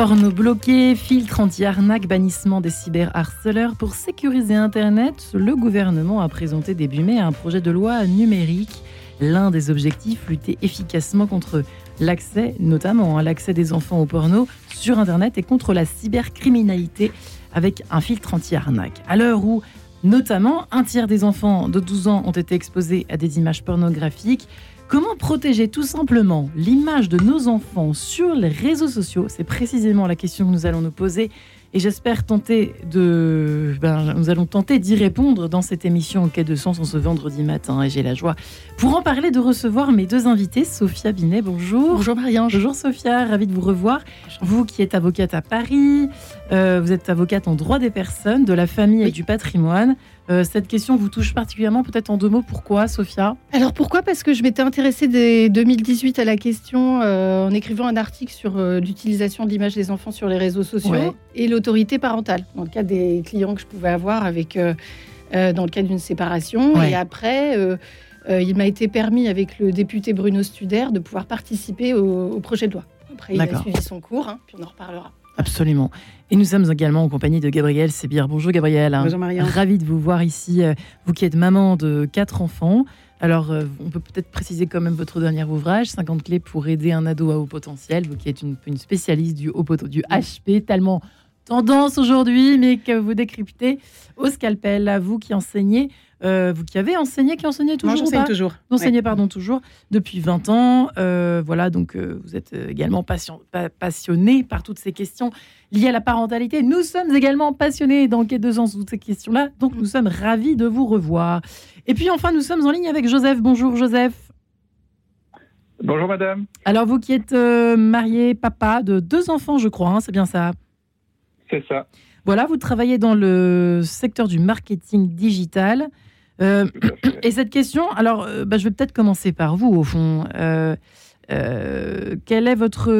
Porno bloqués, filtres anti-arnaque, bannissement des cyberharceleurs. Pour sécuriser Internet, le gouvernement a présenté début mai un projet de loi numérique. L'un des objectifs, lutter efficacement contre l'accès, notamment hein, l'accès des enfants au porno sur Internet et contre la cybercriminalité avec un filtre anti-arnaque. À l'heure où, notamment, un tiers des enfants de 12 ans ont été exposés à des images pornographiques, Comment protéger tout simplement l'image de nos enfants sur les réseaux sociaux? C'est précisément la question que nous allons nous poser et j'espère tenter de. Ben, nous allons tenter d'y répondre dans cette émission au Quai de Sens en ce vendredi matin. Et j'ai la joie, pour en parler, de recevoir mes deux invités. Sophia Binet, bonjour. Bonjour Marie-Ange. Bonjour Sophia, ravie de vous revoir. Vous qui êtes avocate à Paris, euh, vous êtes avocate en droit des personnes, de la famille et du patrimoine. Euh, cette question vous touche particulièrement, peut-être en deux mots. Pourquoi, Sophia? Alors pourquoi? Parce que je m'étais intéressée dès 2018 à la question euh, en écrivant un article sur euh, l'utilisation de l'image des enfants sur les réseaux sociaux et l'autorité parentale, dans le cas des clients que je pouvais avoir avec, dans le cas d'une séparation. Et après, il m'a été permis, avec le député Bruno Studer, de pouvoir participer au, projet de loi. Après, il a suivi son cours, hein, puis on en reparlera. Absolument. Et nous sommes également en compagnie de Gabrielle Sébir. Bonjour Gabrielle. Bonjour Marianne. Ravi de vous voir ici, euh, vous qui êtes maman de quatre enfants. Alors, euh, on peut peut-être préciser quand même votre dernier ouvrage, 50 clés pour aider un ado à haut potentiel, vous qui êtes une, spécialiste du, haut du HP, tellement tendance aujourd'hui, mais que vous décryptez au scalpel, à vous qui enseignez euh, vous qui avez enseigné, qui enseignez toujours J'enseigne toujours. Enseignez, pardon, toujours, depuis 20 ans. Euh, voilà, donc euh, vous êtes également passionné par toutes ces questions liées à la parentalité. Nous sommes également passionnés dans Quai de Sens toutes ces questions-là, donc nous sommes ravis de vous revoir. Et puis enfin, nous sommes en ligne avec Joseph. Bonjour Joseph. Bonjour madame. Alors vous qui êtes marié, papa de deux enfants, je crois, hein, c'est bien ça? C'est ça. Voilà, vous travaillez dans le secteur du marketing digital. Euh, et cette question, alors, euh, bah, je vais peut-être commencer par vous, au fond. Euh, quel est votre,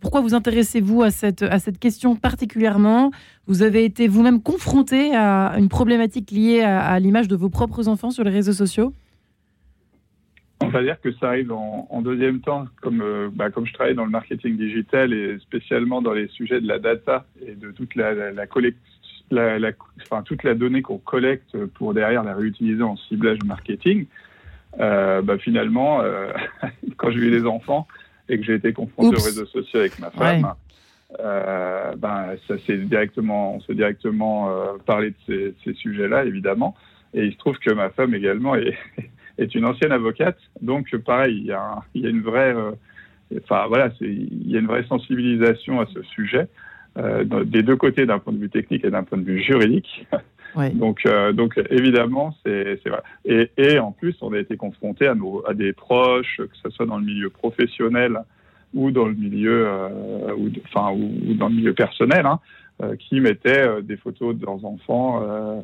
pourquoi vous intéressez-vous à cette, à cette question particulièrement? Vous avez été vous-même confronté à une problématique liée à l'image de vos propres enfants sur les réseaux sociaux? On va dire que ça arrive en, deuxième temps, comme, euh, bah, comme je travaille dans le marketing digital et spécialement dans les sujets de la data et de toute la, la, la, enfin, toute la donnée qu'on collecte pour derrière la réutiliser en ciblage marketing. Euh, bah, finalement, euh, quand j'ai eu des enfants et que j'ai été confronté aux réseaux sociaux avec ma femme, ben, ça s'est directement, on s'est directement parlé de ces, ces sujets-là, évidemment. Et il se trouve que ma femme également est est une ancienne avocate. Donc, pareil, il y a, il y a une vraie, euh, enfin voilà, il y a une vraie sensibilisation à ce sujet euh, des deux côtés, d'un point de vue technique et d'un point de vue juridique. Donc, euh, donc évidemment, c'est vrai. Et, et, en plus, on a été confronté à, nos, à des proches, que ce soit dans le milieu professionnel ou dans le milieu, ou, enfin, ou, dans le milieu personnel, hein, euh, qui mettaient euh, des photos de leurs enfants euh,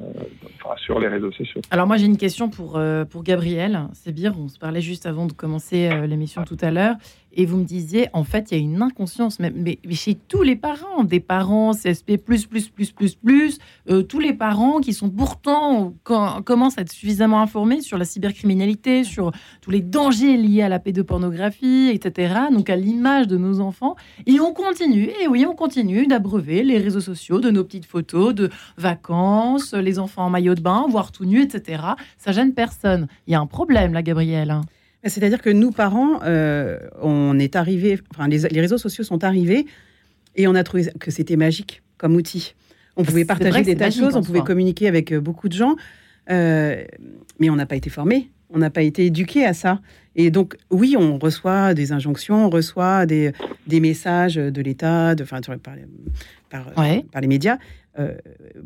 sur les réseaux sociaux. Alors moi j'ai une question pour, pour Gabriel. Sébir, on se parlait juste avant de commencer l'émission tout à l'heure, et vous me disiez, en fait, il y a une inconscience, mais, chez tous les parents, des parents CSP, plus, plus, plus, plus, plus, tous les parents qui sont pourtant, commencent à être suffisamment informés sur la cybercriminalité, sur tous les dangers liés à la pédopornographie, etc., donc à l'image de nos enfants. Et on continue, et oui, on continue d'abreuver les réseaux sociaux de nos petites photos de vacances, les enfants en maillot de bain, voire tout nu, etc. Ça gêne personne. Il y a un problème là, Gabrielle. C'est-à-dire que nous, parents, euh, on est arrivés, enfin, les, réseaux sociaux sont arrivés et on a trouvé que c'était magique comme outil. On pouvait partager des tas de choses, on pouvait communiquer avec euh, beaucoup de gens, euh, mais on n'a pas été formés, on n'a pas été éduqués à ça. Et donc, oui, on reçoit des injonctions, on reçoit des, des messages de l'État, de, enfin, par, par, par, les médias.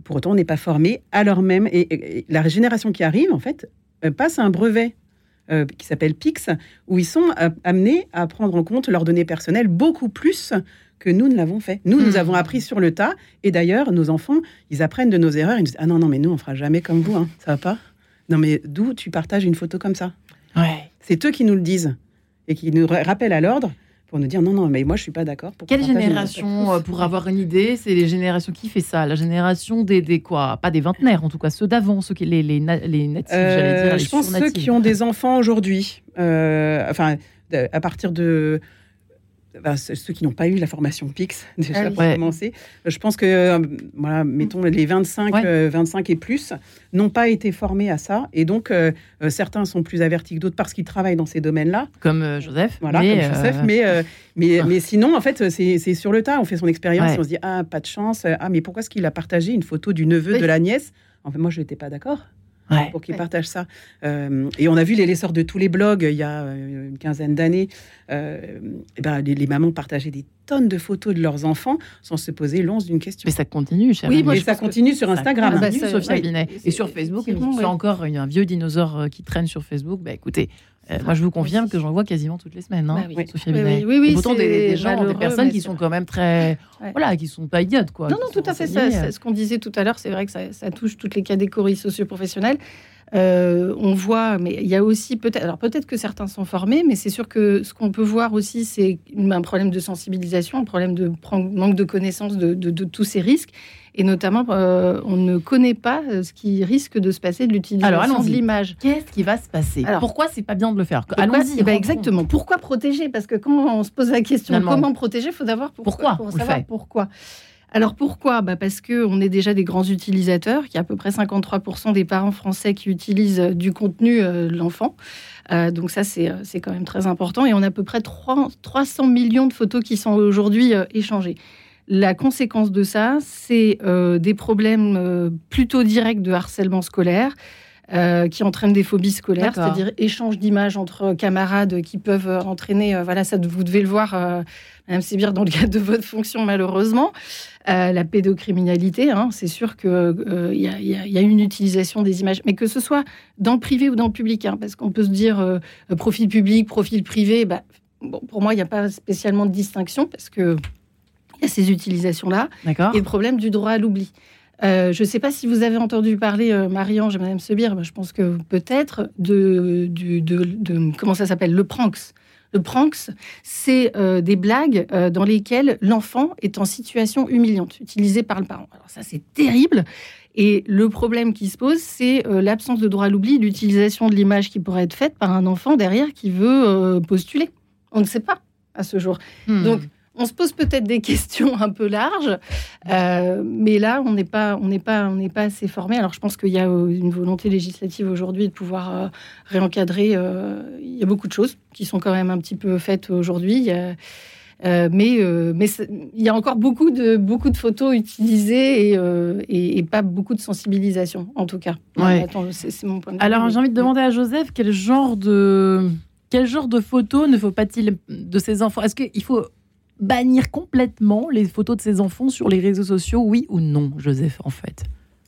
pour autant, on n'est pas formé, alors même, et, la génération qui arrive, en fait, passe un brevet euh, qui s'appelle PIX, où ils sont euh, amenés à prendre en compte leurs données personnelles beaucoup plus que nous ne l'avons fait. Nous, nous hmm. avons appris sur le tas, et d'ailleurs, nos enfants, ils apprennent de nos erreurs, ils disent Ah non, non, mais nous, on fera jamais comme vous, hein. ça va pas Non, mais d'où tu partages une photo comme ça? Ouais. C'est eux qui nous le disent, et qui nous rappellent à l'ordre pour nous dire non, non, mais moi je suis pas d'accord. Quelle génération, euh, pour avoir une idée, c'est les générations qui fait ça La génération des, des quoi Pas des vingtenaires en tout cas, ceux d'avant, ceux qui les, les, les natifs, j'allais dire. Euh, je pense ceux qui ont des enfants aujourd'hui. Euh, enfin, à partir de bah, ceux qui n'ont pas eu la formation PIX, déjà ah pour commencer. Je pense que, euh, voilà, mettons les 25, 25 et plus n'ont pas été formés à ça. Et donc, certains sont plus avertis que d'autres parce qu'ils travaillent dans ces domaines-là. Comme Joseph. Voilà, mais comme Joseph. Mais, mais, mais sinon, en fait, c'est sur le tas. On fait son expérience et on se dit, ah, pas de chance. Ah, mais pourquoi est-ce qu'il a partagé une photo du neveu de la nièce? En fait, moi, je n'étais pas d'accord pour qu'ils partagent ça. Euh, et on a vu les l'essor de tous les blogs il y a euh, une quinzaine d'années. Euh, ben, les, mamans partageaient des tonnes de photos de leurs enfants sans se poser l'once d'une question. Mais ça continue, cher Oui, mais ça continue sur Instagram. Ça continue, Sophia Binet. Et sur Facebook, il y a encore un vieux dinosaure qui traîne sur Facebook. Bah, écoutez, moi, je vous confirme que j'en vois quasiment toutes les semaines, hein, bah Sophia Binet. Oui, oui, Pourtant, des, gens, des personnes qui sont quand même très, voilà, qui sont pas idiotes, quoi. Non, non, tout à fait. Ça, ce qu'on disait tout à l'heure, c'est vrai que ça, ça, touche toutes les catégories socioprofessionnelles. Euh, on voit, mais il y a aussi peut-être, alors peut-être que certains sont formés, mais c'est sûr que ce qu'on peut voir aussi, c'est un problème de sensibilisation, un problème de manque de connaissance de, tous ces risques. Et notamment, euh, on ne connaît pas euh, ce qui risque de se passer de l'utilisation de l'image. Qu'est-ce qui va se passer Pourquoi c'est pas bien de le faire Allons-y. Eh ben, exactement. Pourquoi protéger? Parce que quand on se pose la question comment protéger, il faut savoir pourquoi. Pour savoir pourquoi. Alors pourquoi? Bah Parce qu'on est déjà des grands utilisateurs. Il y a à peu près 53% des parents français qui utilisent euh, du contenu de l'enfant. Euh, donc ça, c'est quand même très important. Et on a à peu près 300 millions de photos qui sont aujourd'hui échangées. La conséquence de ça, c'est des problèmes plutôt directs de harcèlement scolaire. qui entraînent des phobies scolaires, c'est-à-dire échange d'images entre camarades qui peuvent entraîner, voilà, ça vous devez le voir, Madame Sibir, dans le cadre de votre fonction malheureusement, euh, la pédocriminalité. Hein, c'est sûr qu'il euh, y, a une utilisation des images, mais que ce soit dans le privé ou dans le public, hein, parce qu'on peut se dire euh, profil public, profil privé. Bah, bon, pour moi, il n'y a pas spécialement de distinction parce que il y a ces utilisations-là. Et le problème du droit à l'oubli. je ne sais pas si vous avez entendu parler, Marie-Ange et Madame Sebir, je pense que peut-être, de, de, de, comment ça s'appelle, le pranks. Le pranks, c'est euh, des blagues euh, dans lesquelles l'enfant est en situation humiliante, utilisée par le parent. Alors ça, c'est terrible. Et le problème qui se pose, c'est euh, l'absence de droit à l'oubli, l'utilisation de l'image qui pourrait être faite par un enfant derrière qui veut postuler. On ne sait pas à ce jour. Hmm. Donc, on se pose peut-être des questions un peu larges, euh, mais là, on n'est pas, on n'est pas, on n'est pas assez formé. Alors, je pense qu'il y a euh, une volonté législative aujourd'hui de pouvoir euh, réencadrer. il y a beaucoup de choses qui sont quand même un petit peu faites aujourd'hui. mais mais il y a encore beaucoup de, beaucoup de photos utilisées et, et, pas beaucoup de sensibilisation, en tout cas. c'est mon point de vue. Alors, j'ai envie de demander à Joseph quel genre de, quel genre de photos ne faut pas-il de ces enfants? Est-ce qu'il faut bannir complètement les photos de ses enfants sur les réseaux sociaux, oui ou non, Joseph, en fait?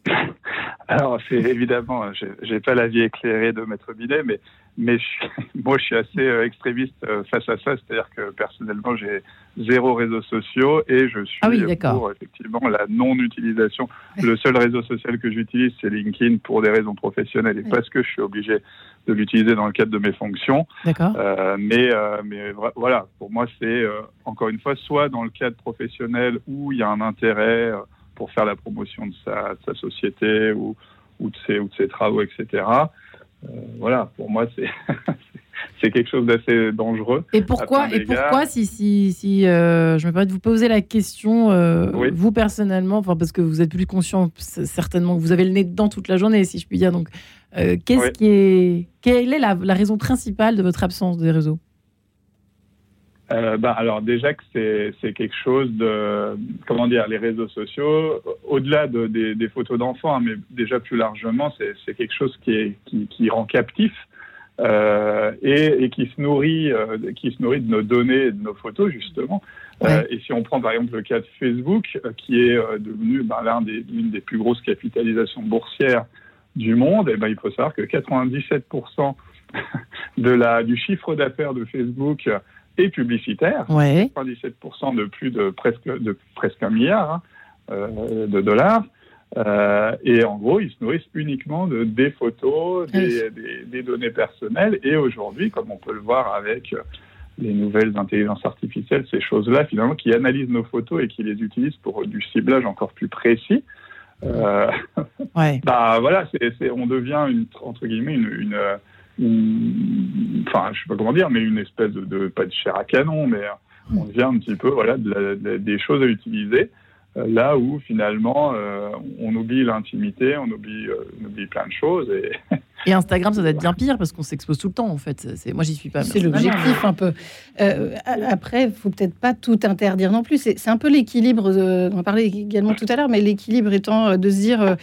Alors, c'est évidemment, j'ai pas l'avis éclairé de Maître Binet, mais, mais moi, je suis assez euh, extrémiste euh, face à ça. C'est-à-dire que personnellement, j'ai zéro réseau social et je suis ah pour effectivement la non-utilisation. Le seul réseau social que j'utilise, c'est LinkedIn pour des raisons professionnelles et parce que je suis obligé de l'utiliser dans le cadre de mes fonctions. Euh, mais, euh, mais voilà, pour moi, c'est euh, encore une fois soit dans le cadre professionnel où il y a un intérêt pour faire la promotion de sa, sa société ou, ou, de ses, ou de ses travaux, etc. voilà, pour moi, c'est c'est quelque chose d'assez dangereux. Et pourquoi, et pourquoi si, si, si euh, je me permets de vous poser la question, euh, vous personnellement, parce que vous êtes plus conscient certainement que vous avez le nez dedans toute la journée, si je puis dire. Donc, euh, qu'est-ce qui est, quelle est la, la, raison principale de votre absence des réseaux? Bah, alors déjà que c'est quelque chose de comment dire les réseaux sociaux au-delà de, des, photos d'enfants hein, mais déjà plus largement c'est quelque chose qui est qui, qui rend captif euh, et, et, qui se nourrit, euh, qui se nourrit de nos données et de nos photos justement. Euh, et si on prend par exemple le cas de Facebook, qui est devenu ben, l'un des, l'une des plus grosses capitalisations boursières du monde, et eh ben, il faut savoir que 97% de la, du chiffre d'affaires de Facebook est publicitaire. Ouais. 97% de plus de presque, de presque un milliard hein, de dollars. Euh, et en gros, ils se nourrissent uniquement de, des photos, des, des, données personnelles. Et aujourd'hui, comme on peut le voir avec les nouvelles intelligences artificielles, ces choses-là, finalement, qui analysent nos photos et qui les utilisent pour du ciblage encore plus précis. Euh, ouais. bah voilà, on devient une, entre guillemets une, une, enfin, je sais pas comment dire, mais une espèce de, de pas de chair à canon, mais on devient un petit peu voilà, des choses à utiliser. Euh, là où finalement euh, on oublie l'intimité, on oublie, euh, on oublie plein de choses. Et... et Instagram, ça doit être bien pire parce qu'on s'expose tout le temps en fait. C'est, moi, j'y suis pas. C'est l'objectif un peu. après, il faut peut-être pas tout interdire non plus. C'est, un peu l'équilibre, on en parlait également tout à l'heure, mais l'équilibre étant de se dire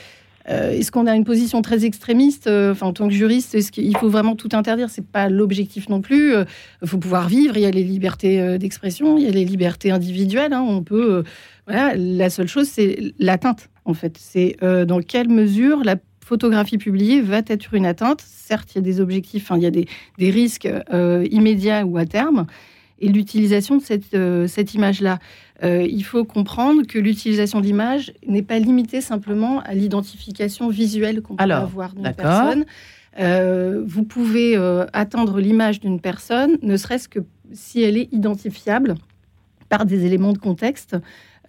est-ce qu'on a une position très extrémiste Enfin, en tant que juriste, est-ce qu'il faut vraiment tout interdire? C'est pas l'objectif non plus. Il faut pouvoir vivre. Il y a les libertés d'expression, il y a les libertés individuelles. Hein. On peut la seule chose, c'est l'atteinte, en fait. C'est euh, dans quelle mesure la photographie publiée va être une atteinte? Certes, il y a des objectifs, il y a des, risques euh, immédiats ou à terme. Et l'utilisation de euh, cette image-là, il faut comprendre que l'utilisation de l'image n'est pas limitée simplement à l'identification visuelle qu'on peut avoir d'une personne. vous pouvez atteindre l'image d'une personne, ne serait-ce que si elle est identifiable par des éléments de contexte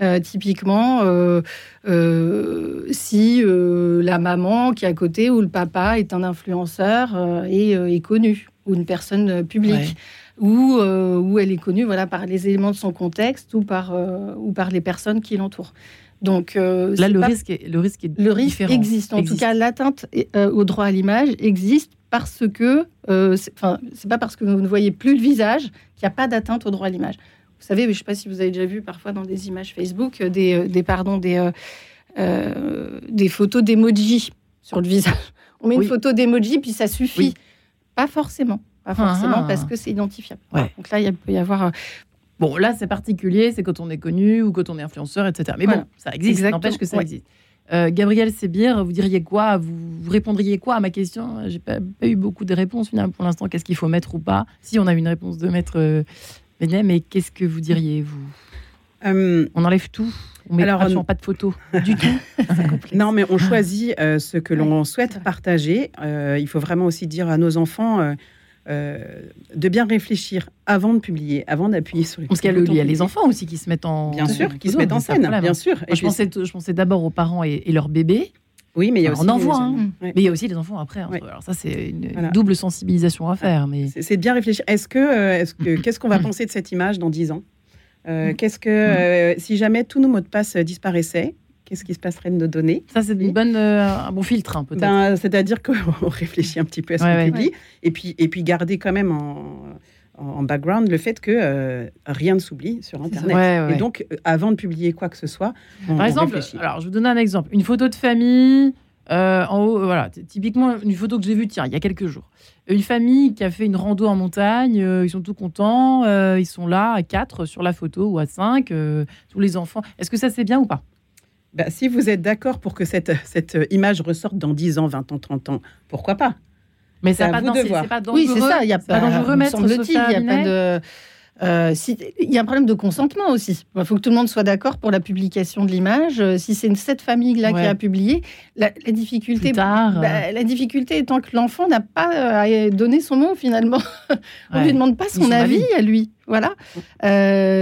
euh, typiquement, euh, euh, si la maman qui est à côté ou le papa est un influenceur et est connu ou une personne publique. Ou, où elle est connue voilà, par les éléments de son contexte ou par, ou par les personnes qui l'entourent. Donc là, le, risque est, le risque est le risque existe. En tout cas, l'atteinte au droit à l'image existe parce que, enfin, c'est pas parce que vous ne voyez plus le visage qu'il n'y a pas d'atteinte au droit à l'image. Vous savez, je ne sais pas si vous avez déjà vu parfois dans des images Facebook euh, des, euh, des pardon, des, euh, des photos d'emoji sur le visage. On met une photo d'emoji, puis ça suffit. Pas forcément. Pas forcément, ah. parce que c'est identifiable. Donc là, il peut y avoir. Bon, là, c'est particulier, c'est quand on est connu ou quand on est influenceur, etc. Mais bon, ça existe, ça n'empêche que ça existe. Gabriel Sébir, vous diriez quoi? Vous, répondriez quoi à ma question? J'ai pas, pas eu beaucoup de réponses finalement pour l'instant. Qu'est-ce qu'il faut mettre ou pas? Si on a une réponse de maître mais qu'est-ce que vous diriez, vous? Euh, On enlève tout? On met alors, pas de photos du tout? non, mais on choisit euh, ce que l'on souhaite partager. Euh, il faut vraiment aussi dire à nos enfants de bien réfléchir avant de publier, avant d'appuyer sur les. Parce qu'il y, a les enfants aussi qui se mettent en. Bien sûr, qui se mettent en scène, bien sûr. Et je, pensais, je pensais d'abord aux parents et, et leurs bébés. Oui, mais il y a aussi. On en voit, hein. mais il y a aussi les enfants après. Hein. Alors ça, c'est une double sensibilisation à faire. Mais c'est de bien réfléchir. Est-ce que, euh, est-ce que, qu'est-ce qu'on va penser de cette image dans 10 ans? Euh, Qu'est-ce que, euh, si jamais tous nos mots de passe disparaissaient, qu'est-ce qui se passerait de nos données Ça, c'est une bonne, un bon filtre, hein, peut-être. Ben, c'est-à-dire qu'on réfléchit un petit peu à ce qu'on publie, et puis, et puis garder quand même en en background le fait que euh, rien ne s'oublie sur Internet. Et donc, euh, avant de publier quoi que ce soit, par exemple, alors je vous donne un exemple, une photo de famille. Euh, en haut, voilà, typiquement une photo que j'ai vue, tiens, il y a quelques jours. Une famille qui a fait une rando en montagne, ils sont tout contents, ils sont là à quatre sur la photo ou à cinq, tous les enfants. Est-ce que ça c'est bien ou pas? Bah, Si vous êtes d'accord pour que cette, cette image ressorte dans 10 ans, 20 ans, 30 ans, pourquoi pas? Mais c'est pas, pas dangereux. Oui, c'est ça. Il y a pas, dangereux mettre Il y a pas de. Euh, si, il y a un problème de consentement aussi. Il faut que tout le monde soit d'accord pour la publication de l'image. Euh, si c'est cette famille-là qui a publié, la, difficulté, bah, la difficulté étant que l'enfant n'a pas euh, donné son mot finalement. On ne lui demande pas son, avis, à lui. Voilà.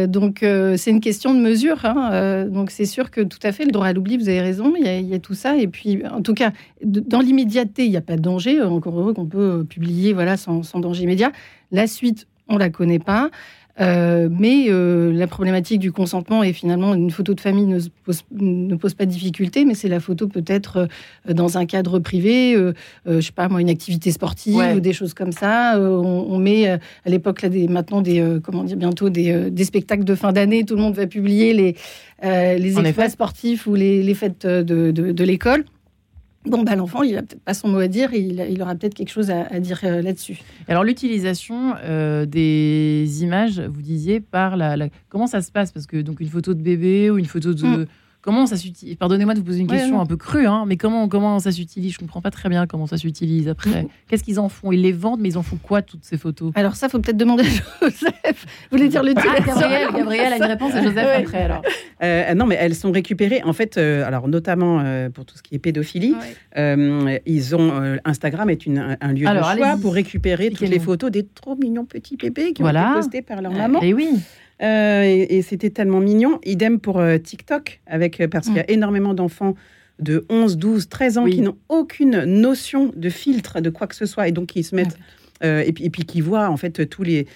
donc c'est une question de mesure. Hein. donc c'est sûr que tout à fait le droit à l'oubli, vous avez raison. Il y, a, tout ça. Et puis en tout cas, dans l'immédiateté, il n'y a pas de danger. Encore heureux qu'on peut publier voilà sans, sans danger immédiat. La suite, on la connaît pas. Euh, mais euh, la problématique du consentement est finalement une photo de famille ne pose, ne pose pas de difficulté, mais c'est la photo peut-être euh, dans un cadre privé, je sais pas moi, une activité sportive ou des choses comme ça. On, met à l'époque là des, maintenant des comment dire bientôt des, des spectacles de fin d'année. Tout le monde va publier les les exploits sportifs ou les, les fêtes de, de, de l'école. Bon, bah, l'enfant, il n'a peut-être pas son mot à dire, il, il aura peut-être quelque chose à, dire euh, là-dessus. Alors, l'utilisation euh, des images, vous disiez, par la, Comment ça se passe? Parce que, donc, une photo de bébé ou une photo de. Mm. Comment ça s'utilise Pardonnez-moi de vous poser une question un peu crue, hein, mais comment, comment ça s'utilise? Je ne comprends pas très bien comment ça s'utilise après. Mm. Qu'est-ce qu'ils en font? Ils les vendent, mais ils en font quoi toutes ces photos? Alors ça, faut peut-être demander à Joseph. Vous voulez dire le ah, Gabriel, Gabriel a une réponse à Joseph après alors. Euh, non, mais elles sont récupérées en fait, euh, alors notamment euh, pour tout ce qui est pédophilie, ils ont Instagram est une, un lieu de choix pour récupérer toutes les photos des trop mignons petits bébés qui ont été postés par leur maman. Et oui. Euh, et, c'était tellement mignon. Idem pour euh, TikTok, avec, euh, parce qu'il y a mm. énormément d'enfants de 11, 12, 13 ans qui n'ont aucune notion de filtre, de quoi que ce soit, et donc qui se mettent, et, puis, et puis qui voient en fait tous les,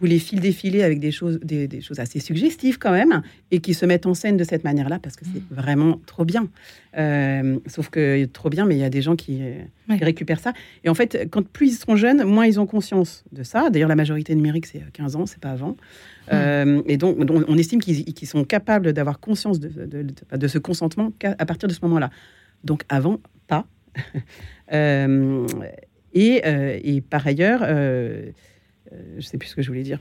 vous les fils défiler avec des choses, des, choses assez suggestives quand même, et qui se mettent en scène de cette manière-là, parce que c'est mm. vraiment trop bien. Euh, sauf que trop bien, mais il y a des gens qui, récupèrent ça. Et en fait, quand plus ils sont jeunes, moins ils ont conscience de ça. D'ailleurs, la majorité numérique, c'est 15 ans, c'est pas avant. Mm. et donc, on estime qu'ils sont capables d'avoir conscience de, de, ce consentement à partir de ce moment-là. Donc, avant, pas. et, et, par ailleurs, euh, je ne sais plus ce que je voulais dire.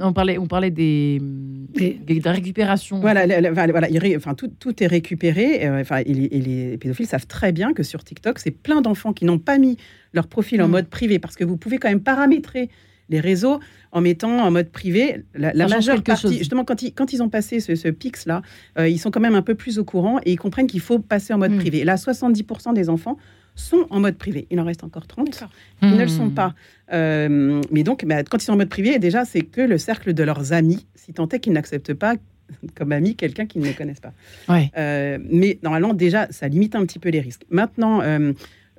on parlait, on parlait des, de la récupération. Voilà, voilà, enfin, tout, tout, est récupéré. Euh, enfin, et, les, pédophiles savent très bien que sur TikTok, c'est plein d'enfants qui n'ont pas mis leur profil en mm. mode privé parce que vous pouvez quand même paramétrer les réseaux en mettant en mode privé. La, majeure partie, justement, quand ils, quand ils ont passé ce, ce PIX-là, euh, ils sont quand même un peu plus au courant et ils comprennent qu'il faut passer en mode mm. privé. Là, 70% des enfants sont en mode privé. Il en reste encore 30. Ils ne le sont hmm. pas. Euh, mais donc, bah, quand ils sont en mode privé, déjà, c'est que le cercle de leurs amis, si tant est qu'ils n'acceptent pas comme ami quelqu'un qu'ils ne connaissent pas. Euh, mais normalement, déjà, ça limite un petit peu les risques. Maintenant, euh,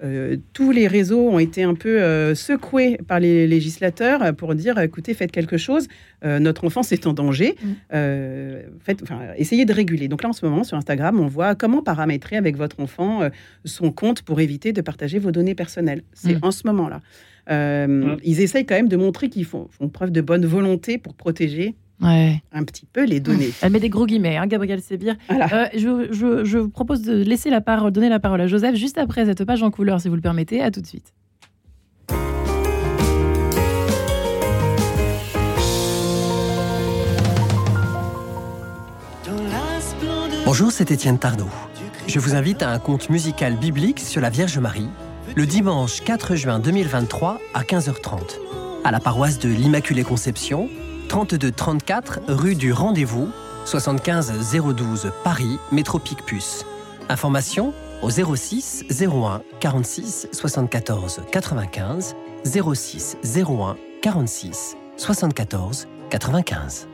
euh, tous les réseaux ont été un peu euh, secoués par les législateurs pour dire écoutez, faites quelque chose, euh, notre enfance est en danger, mm. faites, essayez de réguler. Donc là, en ce moment, sur Instagram, on voit comment paramétrer avec votre enfant son compte pour éviter de partager vos données personnelles. C'est mm. en ce moment-là. Mm. Ils essayent quand même de montrer qu'ils font, font preuve de bonne volonté pour protéger un petit peu les données. Elle met des gros guillemets, hein, Gabrielle Sébir. Euh, je, vous propose de laisser la parole, donner la parole à Joseph juste après cette page en couleur, si vous le permettez. À tout de suite. Bonjour, c'est Étienne Tardot. Je vous invite à un conte musical biblique sur la Vierge Marie le dimanche 4 juin 2023 à 15h30 à la paroisse de l'Immaculée Conception 32 34 rue du Rendez-vous, 75 012 Paris, métro Picpus. Information au 06 01 46 74 95 06 01 46 74 95.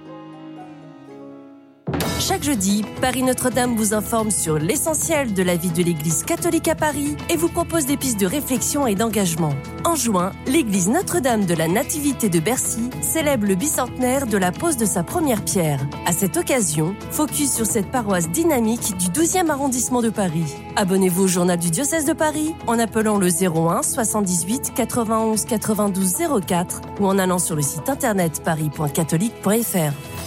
Chaque jeudi, Paris Notre-Dame vous informe sur l'essentiel de la vie de l'Église catholique à Paris et vous propose des pistes de réflexion et d'engagement. En juin, l'Église Notre-Dame de la Nativité de Bercy célèbre le bicentenaire de la pose de sa première pierre. À cette occasion, focus sur cette paroisse dynamique du 12e arrondissement de Paris. Abonnez-vous au journal du diocèse de Paris en appelant le 01 78 91 92 04 ou en allant sur le site internet paris.catholique.fr.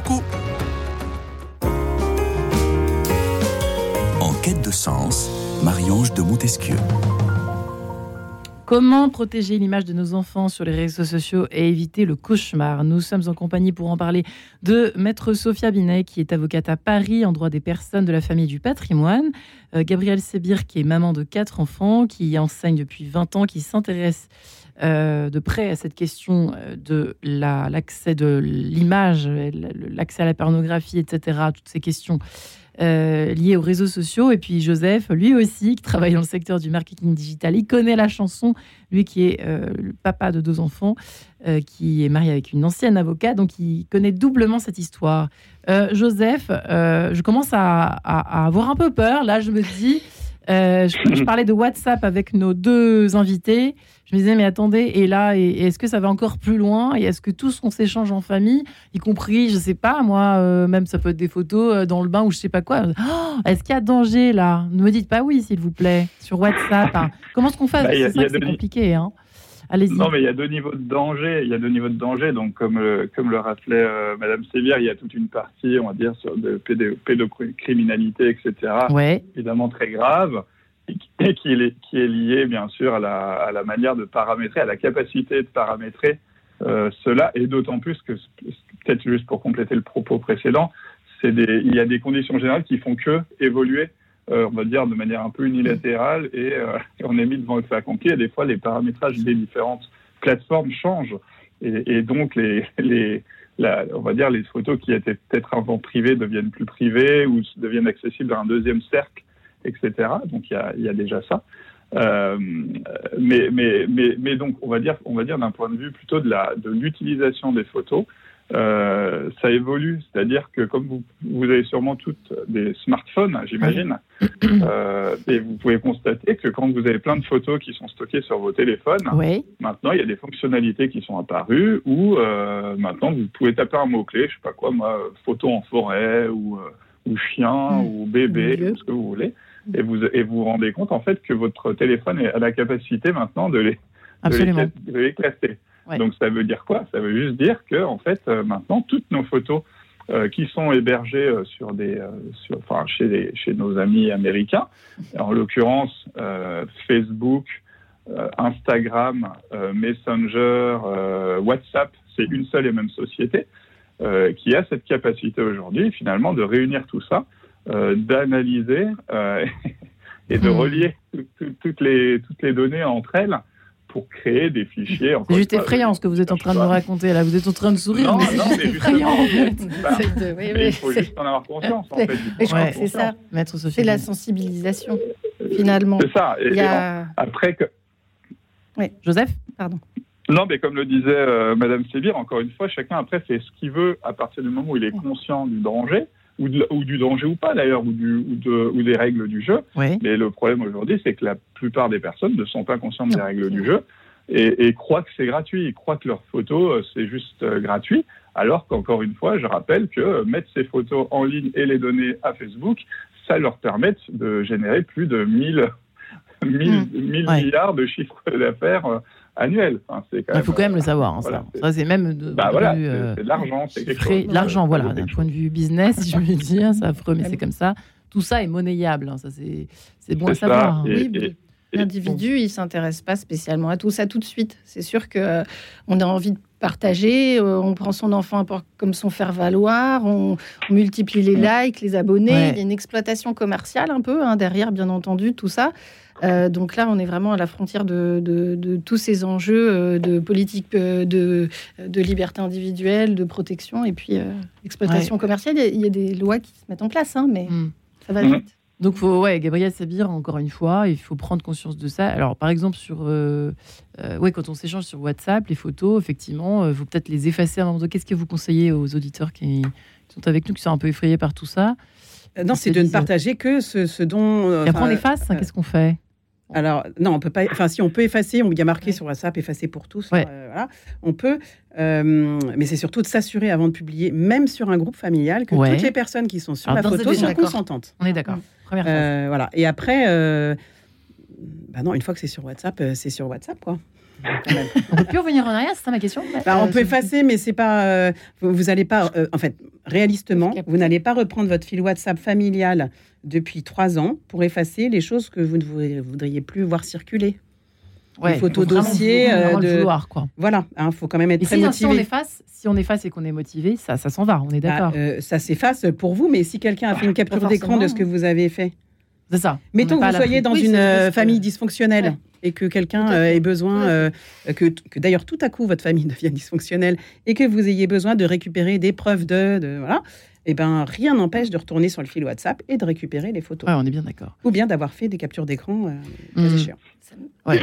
En quête de sens, Marie-Ange de Montesquieu. Comment protéger l'image de nos enfants sur les réseaux sociaux et éviter le cauchemar? Nous sommes en compagnie pour en parler de Maître Sophia Binet, qui est avocate à Paris en droit des personnes de la famille du patrimoine. Euh, Gabrielle Sébir, qui est maman de quatre enfants, qui enseigne depuis 20 ans, qui s'intéresse euh, de près à cette question euh, de l'accès de l'image, l'accès à la pornographie, etc., toutes ces questions euh, liées aux réseaux sociaux. Et puis Joseph, lui aussi, qui travaille dans le secteur du marketing digital, il connaît la chanson, lui qui est le papa de deux enfants, qui est marié avec une ancienne avocate, donc il connaît doublement cette histoire. Joseph, je commence à, avoir un peu peur. Là, je me dis, je, parlais de WhatsApp avec nos deux invités je me disais, mais attendez, et là, est-ce que ça va encore plus loin? Et est-ce que tout ce qu'on s'échange en famille, y compris, je sais pas, moi, euh, même ça peut être des photos euh, dans le bain ou je sais pas quoi, oh, est-ce qu'il y a danger là? Ne me dites pas oui, s'il vous plaît, sur WhatsApp. Hein. Comment est-ce qu'on fait? Bah, C'est compliqué. Hein. Allez-y. Non, mais il y a deux niveaux de danger. Il y a deux niveaux de danger. Donc, comme, euh, comme le rappelait Madame Sévère, il y a toute une partie, on va dire, sur de pédocriminalité, etc. Ouais. Évidemment très grave et qui est, qui est lié bien sûr à la, à la, manière de paramétrer, à la capacité de paramétrer euh, cela, et d'autant plus que, peut-être juste pour compléter le propos précédent, des, il y a des conditions générales qui font que évoluer, euh, on va dire, de manière un peu unilatérale, et euh, on est mis devant le fait accompli, et des fois les paramétrages des différentes plateformes changent. et, donc les, on va dire les photos qui étaient peut-être avant privées deviennent plus privées ou deviennent accessibles à un deuxième cercle, etc. Donc il y a, déjà ça. Euh, mais, donc, on va dire, on va dire d'un point de vue plutôt de l'utilisation des photos, euh, ça évolue. C'est-à-dire que comme vous, vous avez sûrement toutes des smartphones, j'imagine, euh, et vous pouvez constater que quand vous avez plein de photos qui sont stockées sur vos téléphones, maintenant il y a des fonctionnalités qui sont apparues où euh, maintenant vous pouvez taper un mot clé, je sais pas quoi, moi, photo en forêt ou ou chien mm. ou bébé, ou ce que vous voulez et vous, et vous vous rendez compte en fait que votre téléphone a la capacité maintenant de les, de les, classer. Donc ça veut dire quoi? Ça veut juste dire que en fait euh, maintenant toutes nos photos euh, qui sont hébergées euh, sur des, sur, enfin chez, les, chez nos amis américains, en l'occurrence Facebook, Instagram, Messenger, WhatsApp, c'est une seule et même société qui a cette capacité aujourd'hui finalement de réunir tout ça euh, d'analyser euh, et de hmm. relier toutes, les, toutes les données entre elles pour créer des fichiers. C'est juste effrayant ce que vous êtes en train de me raconter là. Vous êtes en train de sourire, mais c'est effrayant en fait. il faut juste en avoir conscience en fait. c'est ça. C'est la sensibilisation finalement. C'est ça. Et, après que. Oui, Joseph, pardon. Non, mais comme le disait euh, Madame Sébir, encore une fois, chacun après fait ce qu'il veut à partir du moment où il est conscient du danger ou, du danger ou pas d'ailleurs, ou, ou, des règles du jeu. Mais le problème aujourd'hui, c'est que la plupart des personnes ne sont pas conscientes des règles du jeu et, croient que c'est gratuit. Ils croient que leurs photos, euh, c'est juste euh, gratuit. Alors qu'encore une fois, je rappelle que euh, mettre ces photos en ligne et les donner à Facebook, ça leur permet de générer plus de 1000, 1000, 1000 milliards de chiffres d'affaires annuel. il faut quand même le savoir. Hein, ça, c'est même de, bah, voilà, euh, c'est de l'argent. C'est L'argent, voilà. D'un point de vue business, je veux dire, c'est affreux, mais c'est comme ça. Tout ça est monnayable. Hein, ça, c'est bon à savoir. Hein. oui, L'individu, il s'intéresse pas spécialement à tout ça tout de suite. C'est sûr que euh, on a envie de partager, euh, on prend son enfant comme son faire valoir, on, multiplie les likes, les abonnés. Il y a une exploitation commerciale un peu derrière, bien entendu, tout ça. Euh, donc là, on est vraiment à la frontière de, tous ces enjeux euh, de politique de, liberté individuelle, de protection et puis exploitation commerciale. Il y, a, des lois qui se mettent en place, hein, mais hmm. ça va vite. Donc, faut, ouais, Gabriel Sabir, encore une fois, il faut prendre conscience de ça. Alors, par exemple, sur, ouais, quand on s'échange sur WhatsApp, les photos, effectivement, il faut peut-être les effacer à un moment Qu'est-ce que vous conseillez aux auditeurs qui, sont avec nous, qui sont un peu effrayés par tout ça? Non, c'est de ne partager que ce, dont. Et après, on efface hein, Qu'est-ce qu'on fait? Alors, non, on peut pas. Enfin, si on peut effacer, on y a marqué sur WhatsApp, effacer pour tous. Euh, voilà, on peut. Euh, mais c'est surtout de s'assurer avant de publier, même sur un groupe familial, que toutes les personnes qui sont sur la photo sont consentantes. On est d'accord. Première euh, voilà. Et après, bah non, une fois que c'est sur WhatsApp, c'est sur WhatsApp, quoi on peut plus revenir en arrière, c'est ça ma question? Bah, On peut effacer, mais c'est pas. Euh, vous n'allez pas. Euh, en fait, réalistement, vous n'allez pas reprendre votre fil WhatsApp familial depuis trois ans pour effacer les choses que vous ne voudriez plus voir circuler. Ouais, les photos dossiers. Euh, de... vouloir, quoi. Voilà, il hein, faut quand même être très motivé. Si on efface, si on efface et qu'on est motivé, ça, ça s'en va, on est bah, d'accord. ça s'efface pour vous, mais si quelqu'un a fait une capture d'écran de ce que vous avez fait. C'est ça. Mettons que vous soyez dans une famille dysfonctionnelle et que quelqu'un euh, ait besoin, euh, que, que d'ailleurs tout à coup votre famille devienne dysfonctionnelle et que vous ayez besoin de récupérer des preuves de, de voilà, eh ben, rien n'empêche de retourner sur le fil WhatsApp et de récupérer les photos. Ouais, on est bien d'accord. Ou bien d'avoir fait des captures d'écran, euh, mmh. ça, ouais,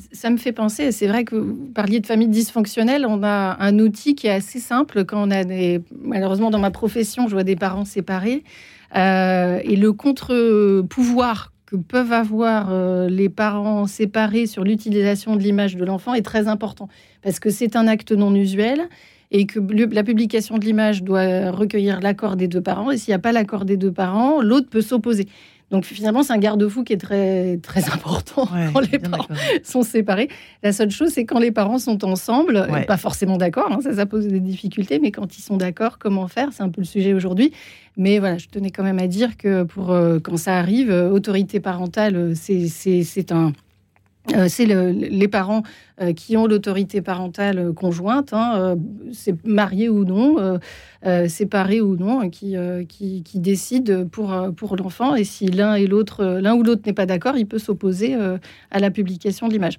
ça me fait penser, c'est vrai que vous parliez de famille dysfonctionnelle, on a un outil qui est assez simple quand on a des... Malheureusement, dans ma profession, je vois des parents séparés. Et le contre-pouvoir que peuvent avoir euh, les parents séparés sur l'utilisation de l'image de l'enfant est très important parce que c'est un acte non usuel et que la publication de l'image doit recueillir l'accord des deux parents et s'il n'y a pas l'accord des deux parents, l'autre peut s'opposer. Donc finalement, c'est un garde-fou qui est très, très important quand les parents sont séparés. La seule chose, c'est quand les parents sont ensemble, pas forcément d'accord, hein, ça, ça pose des difficultés, mais quand ils sont d'accord, comment faire? C'est un peu le sujet aujourd'hui. Mais voilà, je tenais quand même à dire que pour euh, quand ça arrive, euh, autorité parentale, euh, c'est un euh, c'est les parents euh, qui ont l'autorité parentale conjointe, hein, euh, c'est ou non, séparé ou non, qui, qui, qui, décide pour, pour l'enfant. Et si l'un et l'autre, l'un ou l'autre n'est pas d'accord, il peut s'opposer à la publication de l'image.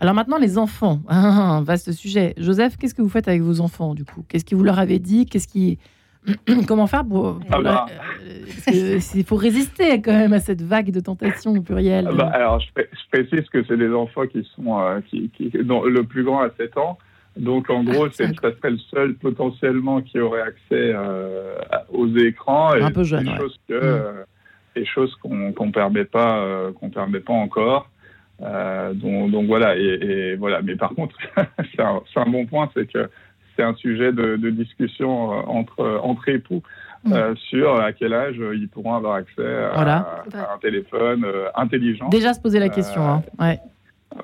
Alors maintenant, les enfants, un vaste sujet. Joseph, qu'est-ce que vous faites avec vos enfants du coup? Qu'est-ce que vous leur avez dit? Qu'est-ce qui Comment faire pour. Ah bah. euh, il faut résister quand même à cette vague de tentation au pluriel. Ah bah, alors, je, précise que c'est des enfants qui sont. Euh, qui, dont le plus grand a 7 ans. Donc, en gros, c'est ça serait le seul potentiellement qui aurait accès euh, aux écrans. Et Un peu jeune. Des choses, mm. choses qu'on ne permet, pas, qu'on permet pas encore. donc, donc, voilà. Et, voilà. Mais par contre, c'est un, un, bon point, c'est que c'est un sujet de, discussion euh, entre, euh, entre époux. Mm. Euh, sur à quel âge ils pourront avoir accès à, un téléphone intelligent. Déjà se poser la question. Hein. Ouais.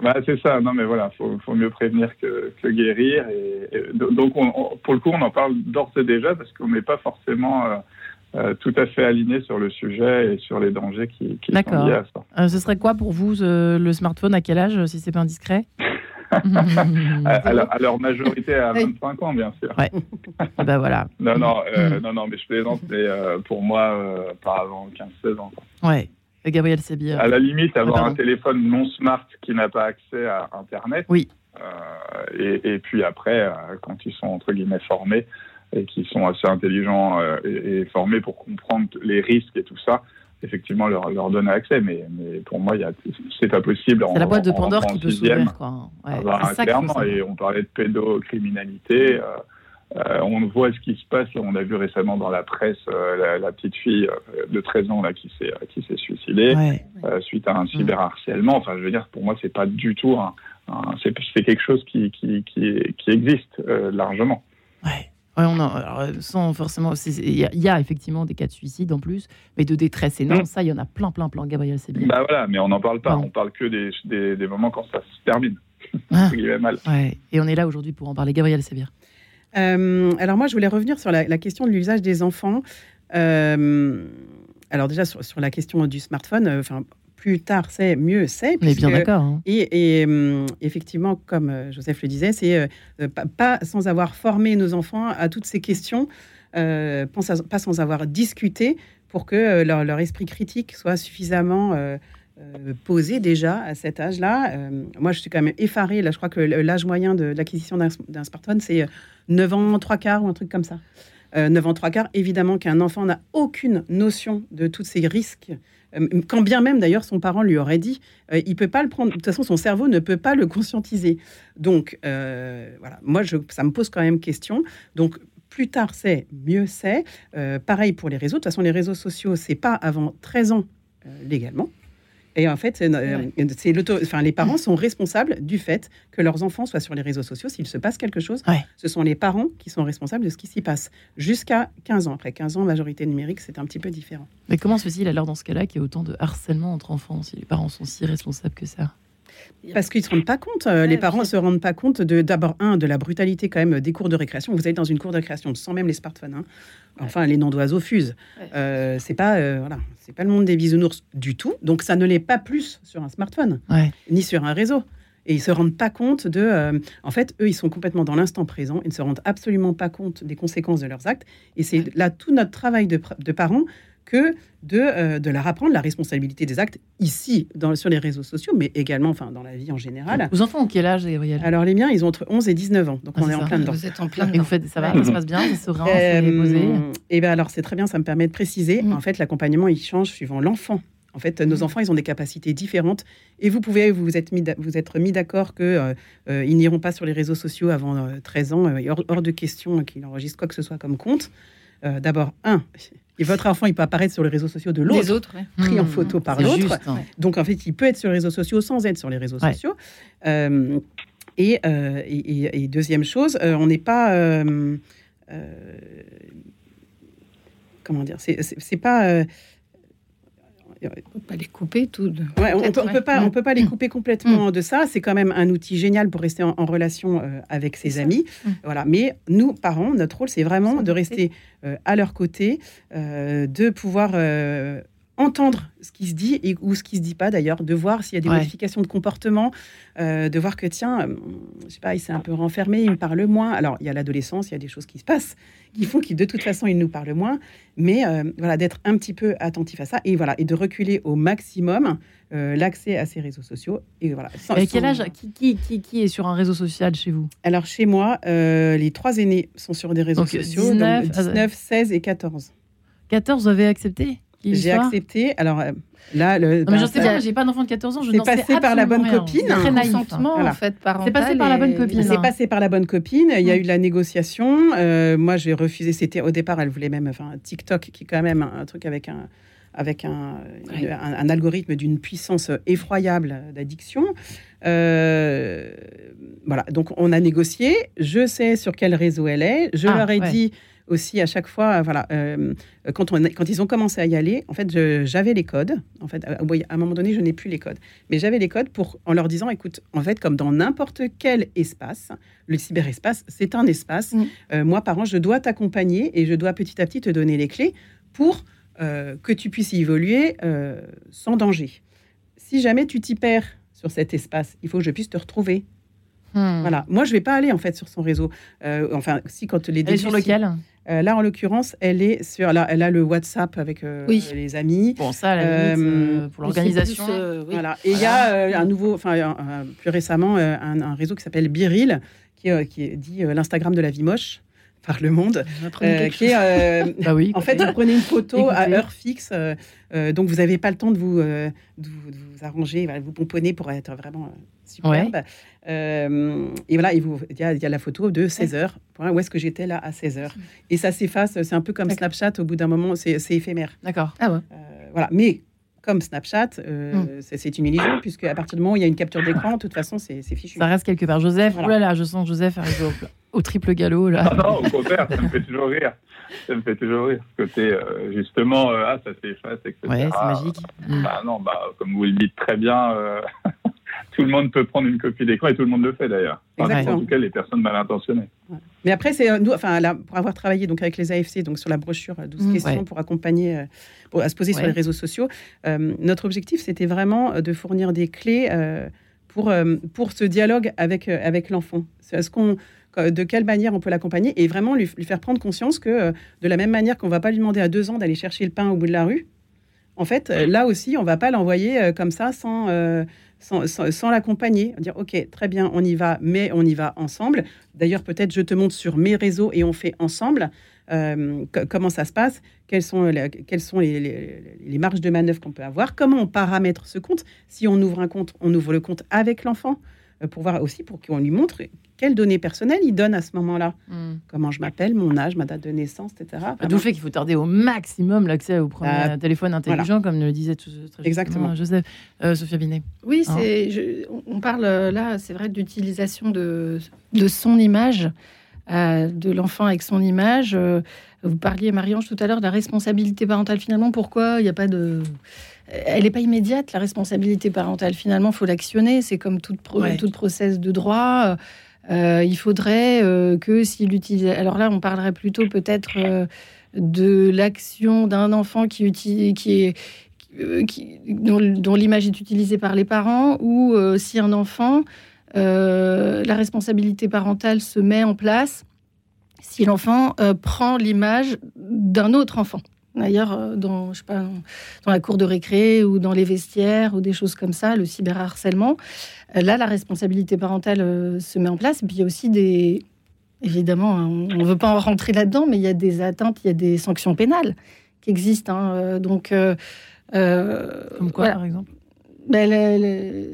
Bah, c'est ça, non mais voilà, faut, faut mieux prévenir que, que guérir. Et, donc pour le coup, on en parle d'ores et déjà parce qu'on n'est pas forcément tout à fait aligné sur le sujet et sur les dangers qui, qui sont liés à ça. ce serait quoi pour vous le smartphone? À quel âge, si c'est pas indiscret? à, leur, majorité à 25 ans, bien sûr. Ouais. Bah voilà. non, non, euh, mm. non, non, mais je plaisante, mais euh, pour moi, euh, pas avant 15-16 ans. Ouais. Gabriel Sébier. À la limite, avoir un téléphone non smart qui n'a pas accès à Internet. Oui. Et, et, puis après, quand ils sont entre guillemets formés et qui sont assez intelligents et, et, formés pour comprendre les risques et tout ça, effectivement leur, leur donner accès. Mais, mais pour moi, c'est pas possible. C'est la boîte de Pandore qui peut s'ouvrir. Ouais, ah bah, clairement, et on parlait de pédocriminalité. Euh, euh, on voit ce qui se passe. On a vu récemment dans la presse euh, la, petite fille de 13 ans là, qui s'est qui s'est suicidée suite à un cyberharcèlement. Enfin, je veux dire, pour moi, c'est pas du tout un, c'est quelque chose qui, qui, qui, qui existe largement. Ouais on alors, euh, sans forcément. Il y, a effectivement des cas de suicide en plus, mais de détresse énorme, mm. ça, il y en a plein, plein, plein. Gabriel, c'est bien. Bah voilà, mais on n'en parle pas. On parle que des, des, moments quand ça se termine. Ah. mal. Et on est là aujourd'hui pour en parler. Gabriel, c'est bien. Euh, alors moi, je voulais revenir sur la, question de l'usage des enfants. Euh, alors déjà sur, sur, la question du smartphone, enfin plus tard c'est, mieux c'est. On est bien d'accord. Hein. Et, hum, effectivement, comme euh, Joseph le disait, c'est euh, pas, sans avoir formé nos enfants à toutes ces questions, euh, pas sans avoir discuté pour que leur, esprit critique soit suffisamment posé déjà à cet âge-là. moi, je suis quand même effarée. Là, je crois que l'âge moyen de, l'acquisition d'un smartphone, c'est 9 ans, 3 quarts ou un truc comme ça. 9 ans, 3 quarts. Évidemment qu'un enfant n'a aucune notion de tous ces risques euh, quand bien même d'ailleurs son parent lui aurait dit, euh, il peut pas le prendre. De toute façon, son cerveau ne peut pas le conscientiser. Donc euh, voilà, moi je, ça me pose quand même question. Donc plus tard c'est, mieux c'est. pareil pour les réseaux. De toute façon, les réseaux sociaux, c'est pas avant 13 ans légalement. Et en fait, c'est enfin, les parents sont responsables du fait que leurs enfants soient sur les réseaux sociaux. S'il se passe quelque chose, ce sont les parents qui sont responsables de ce qui s'y passe. Jusqu'à 15 ans. Après 15 ans, majorité numérique, c'est un petit peu différent. Mais comment se fait-il alors dans ce cas-là qu'il y ait autant de harcèlement entre enfants si les parents sont si responsables que ça? Parce qu'ils ne se rendent pas compte, euh, les parents ne se rendent pas compte de d'abord, un, de la brutalité quand même des cours de récréation. Vous êtes dans une cour de récréation sans même les smartphones. Hein. Enfin, les noms d'oiseaux fusent. Euh, c'est pas, euh, voilà, c'est pas le monde des bisounours du tout. Donc, ça ne l'est pas plus sur un smartphone, ni sur un réseau. Et ils se rendent pas compte de. en fait, eux, ils sont complètement dans l'instant présent. Ils ne se rendent absolument pas compte des conséquences de leurs actes. Et c'est là tout notre travail de, de parents que de, euh, de leur apprendre la responsabilité des actes ici, dans, sur les réseaux sociaux, mais également enfin, dans la vie en général. Vos enfants ont quel âge, Gabriel Alors, les miens, ils ont entre 11 et 19 ans. Donc, ah, on est, en plein dedans. Vous êtes en plein dedans. Et vous faites, ça va, ça se passe bien, c'est serein, c'est posé? Et eh bien, alors, c'est très bien, ça me permet de préciser. Mm. En fait, l'accompagnement, il change suivant l'enfant. En fait, nos mm. enfants, ils ont des capacités différentes et vous pouvez vous être mis, vous être mis d'accord qu'ils euh, euh, ils n'iront pas sur les réseaux sociaux avant 13 ans. hors, hors, de question qu'ils enregistrent quoi que ce soit comme compte. D'abord, un, et votre enfant, il peut apparaître sur les réseaux sociaux de l'autre, pris en mmh. photo par l'autre. Hein. Donc, en fait, il peut être sur les réseaux sociaux sans être sur les réseaux sociaux. Euh, euh, et, et, deuxième chose, euh, on n'est pas... comment dire C'est pas on peut pas les couper tout. Ouais, on, peut, peut pas, on peut pas les couper complètement mm. de ça. C'est quand même un outil génial pour rester en, relation euh, avec ses amis. Mm. Voilà. Mais nous, parents, notre rôle, c'est vraiment de rester euh, à leur côté, euh, de pouvoir entendre ce qui se dit et, ou ce qui se dit pas d'ailleurs, de voir s'il y a des modifications de comportement, euh, de voir que tiens, euh, je sais pas, il s'est un peu renfermé, il me parle moins. Alors il y a l'adolescence, il y a des choses qui se passent qui font qu'il de toute façon il nous parle moins, mais euh, voilà d'être un petit peu attentif à ça et voilà et de reculer au maximum l'accès à ces réseaux sociaux et voilà. et quel âge qui, qui, qui, est sur un réseau social chez vous? Alors chez moi, les trois aînés sont sur des réseaux sociaux, 19, 19 16 et 14. 14, vous avez accepté? J'ai accepté. Alors euh, là, le. Non, mais je sais pas, j'ai pas d'enfant de 14 ans. Je c'est passé par la bonne copine. C'est très naïf. en fait, C'est passé par la bonne copine. C'est passé par la bonne copine. Il y a eu de la négociation. Euh, moi, j'ai refusé. C'était au départ, elle voulait même, enfin, TikTok, qui est quand même un, truc avec un avec un, un, algorithme d'une puissance effroyable d'addiction. Euh, voilà, donc on a négocié. Je sais sur quel réseau elle est. Je ah, leur ai dit aussi à chaque fois, voilà, euh, quand, on, quand ils ont commencé à y aller, en fait, j'avais les codes. En fait, à, un moment donné, je n'ai plus les codes, mais j'avais les codes pour en leur disant, écoute, en fait, comme dans n'importe quel espace, le cyberespace, c'est un espace. Mm. Euh, moi, par an, je dois t'accompagner et je dois petit à petit te donner les clés pour euh, que tu puisses y évoluer sans danger. Si jamais tu t'y perds sur cet espace, il faut que je puisse te retrouver. Hmm. Voilà. Moi, je vais pas aller en fait sur son réseau. enfin, si quand les. Et sur lequel? Euh, là, en l'occurrence, elle est sur, elle a le WhatsApp avec euh, les amis. Bon, ça, euh, pour l'organisation. Voilà. Et il y a un nouveau, enfin, plus récemment, un, réseau qui s'appelle Biril, qui, qui est dit l'Instagram de la vie moche par le monde, qui est, bah oui, en fait, vous prenez une photo à heure fixe, donc vous n'avez pas le temps de vous, de vous, arranger, vous pomponner pour être vraiment superbe. Euh, et voilà, il y, a, la photo de 16 heures. Où est-ce que j'étais là à 16 heures Et ça s'efface. C'est un peu comme Snapchat. Au bout d'un moment, c'est éphémère. D'accord. Ah ouais. Euh, voilà. Mais comme Snapchat, euh, hum. c'est une illusion, puisque à partir du moment où il y a une capture d'écran, de toute façon, c'est fichu. Ça reste quelque part. Joseph, voilà. là là, je sens Joseph arriver au, triple galop. Là. Ah non, au contraire, ça me fait toujours rire. Ça me fait toujours rire. Ce côté, justement, ah, ça s'efface, etc. Ouais, c'est magique. Bah, non, bah, comme vous le dites très bien, tout le monde peut prendre une copie d'écran et tout le monde le fait d'ailleurs. en tout cas, les personnes mal intentionnées. Mais après, c'est euh, nous, enfin, là, pour avoir travaillé donc avec les AFC, donc sur la brochure 12 euh, mmh. questions pour accompagner, euh, pour, à se poser sur les réseaux sociaux, notre objectif, c'était vraiment de fournir des clés pour pour ce dialogue avec avec l'enfant. qu'on de quelle manière on peut l'accompagner et vraiment lui, lui, faire prendre conscience que de la même manière qu'on va pas lui demander à deux ans d'aller chercher le pain au bout de la rue, en fait, là aussi, on va pas l'envoyer comme ça sans sans, l'accompagner, dire ok, très bien, on y va, mais on y va ensemble. D'ailleurs, peut-être je te montre sur mes réseaux et on fait ensemble. Euh, comment ça se passe, quelles sont, les, marges de manœuvre qu'on peut avoir, comment on paramètre ce compte. Si on ouvre un compte, on ouvre le compte avec l'enfant pour voir aussi, pour qu'on lui montre quelles données personnelles il donne à ce moment-là. Hmm. Comment je m'appelle, mon âge, ma date de naissance, etc. D'où le fait qu'il faut tarder au maximum l'accès au premier bah, téléphone intelligent, comme le disait tout, très Exactement. Joseph. Euh, Sophia Binet. Oui, hein c'est, on parle euh, là, c'est vrai, d'utilisation de, de son image, euh, de l'enfant avec son image. vous parliez, Marie-Ange, tout à l'heure de la responsabilité parentale. Finalement, pourquoi il n'y a pas de elle n'est pas immédiate, la responsabilité parentale. Finalement, il faut l'actionner. C'est comme toute, toute process de droit. Euh, il faudrait euh, que s'il utilise. Alors là, on parlerait plutôt peut-être euh, de l'action d'un enfant qui, utilise, qui est. Qui, dont, l'image est utilisée par les parents, ou si un enfant, la responsabilité parentale se met en place, si l'enfant prend l'image d'un autre enfant. D'ailleurs, dans, je sais pas, dans la cour de récré ou dans les vestiaires ou des choses comme ça, le cyberharcèlement. Là, la responsabilité parentale euh, se met en place. Et puis, il y a aussi des. Évidemment, hein, on ne veut pas en rentrer là-dedans, mais il y a des atteintes, il y a des sanctions pénales qui existent. Hein. Euh, donc. Euh, Comme quoi, par exemple? Ben,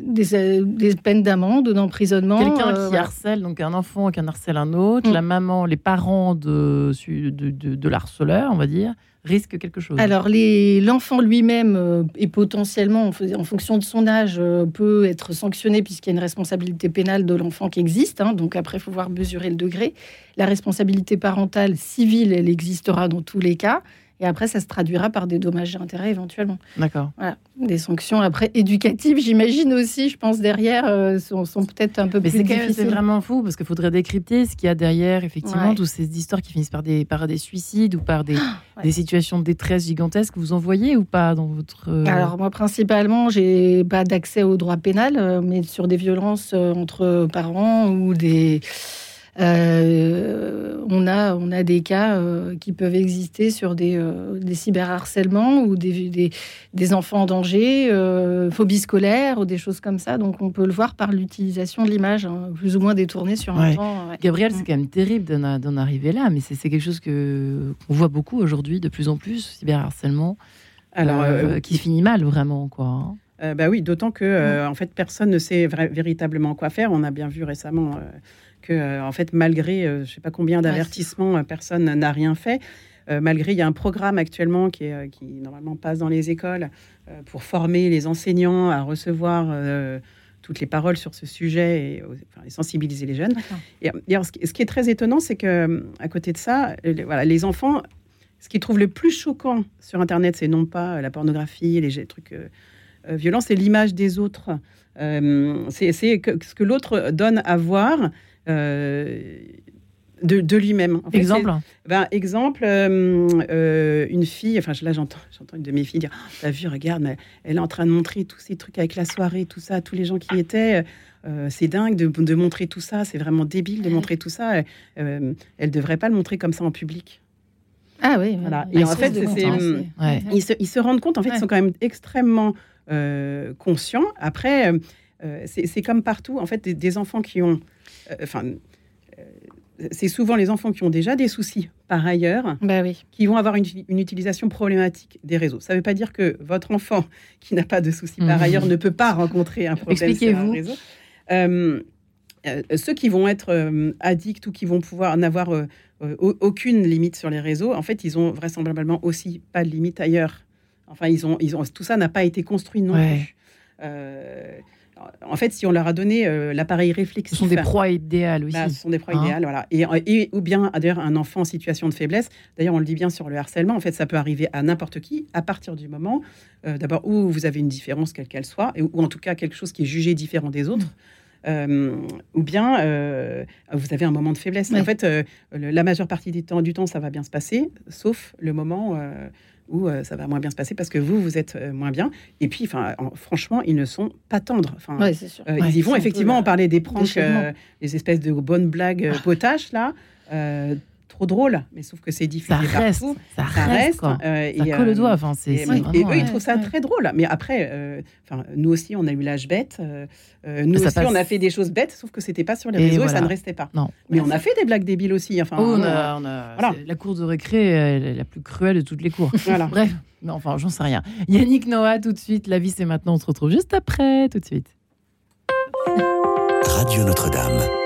des, peines d'amende, d'emprisonnement. Quelqu'un qui harcèle, donc un enfant qui en harcèle un autre, mm. la maman, les parents de, de, de l'harceleur, on va dire, risque quelque chose Alors, l'enfant lui-même euh, est potentiellement, en, fonction de son âge, euh, peut être sanctionné puisqu'il y a une responsabilité pénale de l'enfant qui existe. Hein. donc après, il faut voir mesurer le degré. La responsabilité parentale civile, elle existera dans tous les cas. Et après, ça se traduira par des dommages et intérêts éventuellement. D'accord. Voilà. Des sanctions après éducatives, j'imagine aussi, je pense, derrière, euh, sont, peut-être un peu plus difficiles. C'est vraiment fou parce qu'il faudrait décrypter ce qu'il y a derrière, effectivement, toutes ces histoires qui finissent par des, par des suicides ou par des, des situations de détresse gigantesques. Vous en voyez ou pas dans votre. Euh, Alors, moi, principalement, j'ai pas d'accès au droit pénal, euh, mais sur des violences entre parents ou des euh, on, a, on a des cas euh, qui peuvent exister sur des, euh, des cyberharcèlements ou des, des, enfants en danger, phobie scolaire ou des choses comme ça. Donc on peut le voir par l'utilisation de l'image, hein, plus ou moins détournée sur un temps. Gabriel, c'est mm. quand même terrible d'en arriver là, mais c'est quelque chose que qu'on voit beaucoup aujourd'hui, de plus en plus, cyberharcèlement, Alors, qui finit mal vraiment. quoi. Hein. bah oui, d'autant que mm. en fait personne ne sait véritablement quoi faire. On a bien vu récemment que, euh, en fait, malgré euh, je ne sais pas combien d'avertissements, euh, personne n'a rien fait. malgré, il y a un programme actuellement qui, est, qui normalement passe dans les écoles pour former les enseignants à recevoir toutes les paroles sur ce sujet et, sensibiliser les jeunes. Et, ce, qui est très étonnant, c'est que à côté de ça, voilà, les enfants, ce qu'ils trouvent le plus choquant sur Internet, c'est non pas la pornographie, les trucs violents, c'est l'image des autres. c'est ce que l'autre donne à voir euh, de, lui-même. exemple? Ben, Exemple, euh, euh, une fille, enfin là j'entends, j'entends une de mes filles dire oh, T'as vu, regarde, elle est en train de montrer tous ces trucs avec la soirée, tout ça, tous les gens qui étaient. c'est dingue de, montrer tout ça, c'est vraiment débile de montrer tout ça. elle ne devrait pas le montrer comme ça en public. Ah oui, voilà. Et en fait, ils, se, ils, se, rendent compte, en fait, ils sont quand même extrêmement conscients. Après, c'est comme partout, en fait, des enfants qui ont euh, enfin, euh, c'est souvent les enfants qui ont déjà des soucis par ailleurs bah oui. qui vont avoir une, utilisation problématique des réseaux. Ça ne veut pas dire que votre enfant qui n'a pas de soucis par mhm. ailleurs ne peut pas rencontrer un problème sur un réseau. Euh, ceux qui vont être addicts ou qui vont pouvoir n'avoir aucune limite sur les réseaux, en fait, ils ont vraisemblablement aussi pas de limite ailleurs. Enfin, ils ont, ils ont, tout ça n'a pas été construit non plus en fait, si on leur a donné euh, l'appareil réflexif. Ce sont des proies idéales aussi. Bah, ce sont des proies hein idéales, voilà. Et, ou bien, d'ailleurs, un enfant en situation de faiblesse. D'ailleurs, on le dit bien sur le harcèlement. En fait, ça peut arriver à n'importe qui à partir du moment, euh, d'abord, où vous avez une différence, quelle qu'elle soit, ou en tout cas quelque chose qui est jugé différent des autres. Euh, ou bien vous avez un moment de faiblesse. En fait, la majeure partie du temps, du temps, ça va bien se passer, sauf le moment où euh, ça va moins bien se passer parce que vous, vous êtes euh, moins bien. Et puis, enfin, franchement, ils ne sont pas tendres. Enfin, euh, ils y vont effectivement. On parlait des pranks, des espèces de bonnes blagues potaches là trop drôle, mais sauf que c'est diffusé ça reste, Ça, reste, quoi. Euh, ça colle le doigt. Enfin, c'est, et, eux, ils trouvent ça très drôle. Mais après, euh, enfin, nous aussi, on a eu l'âge bête. Euh, nous aussi, on a fait des choses bêtes, sauf que c'était pas sur les réseaux et, ça ne restait pas. Non. Mais on a fait des blagues débiles aussi. Enfin, oh, on a, on a la cour de récré, la plus cruelle de toutes les cours. voilà. Bref, mais enfin, j'en sais rien. Yannick Noah, tout de suite. La vie, c'est maintenant. On se retrouve juste après, tout de suite. Radio Notre-Dame.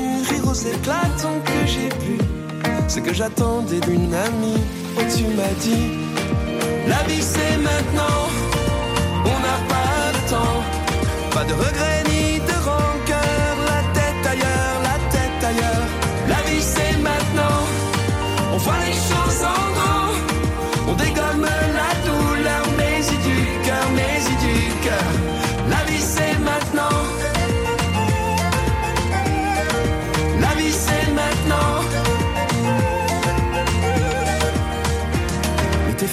rire aux éclatants que j'ai pu. Ce que j'attendais d'une amie, oh tu m'as dit, la vie c'est maintenant, on n'a pas le temps, pas de regrets ni de rancœur, la tête ailleurs, la tête ailleurs. La vie c'est maintenant, on voit les choses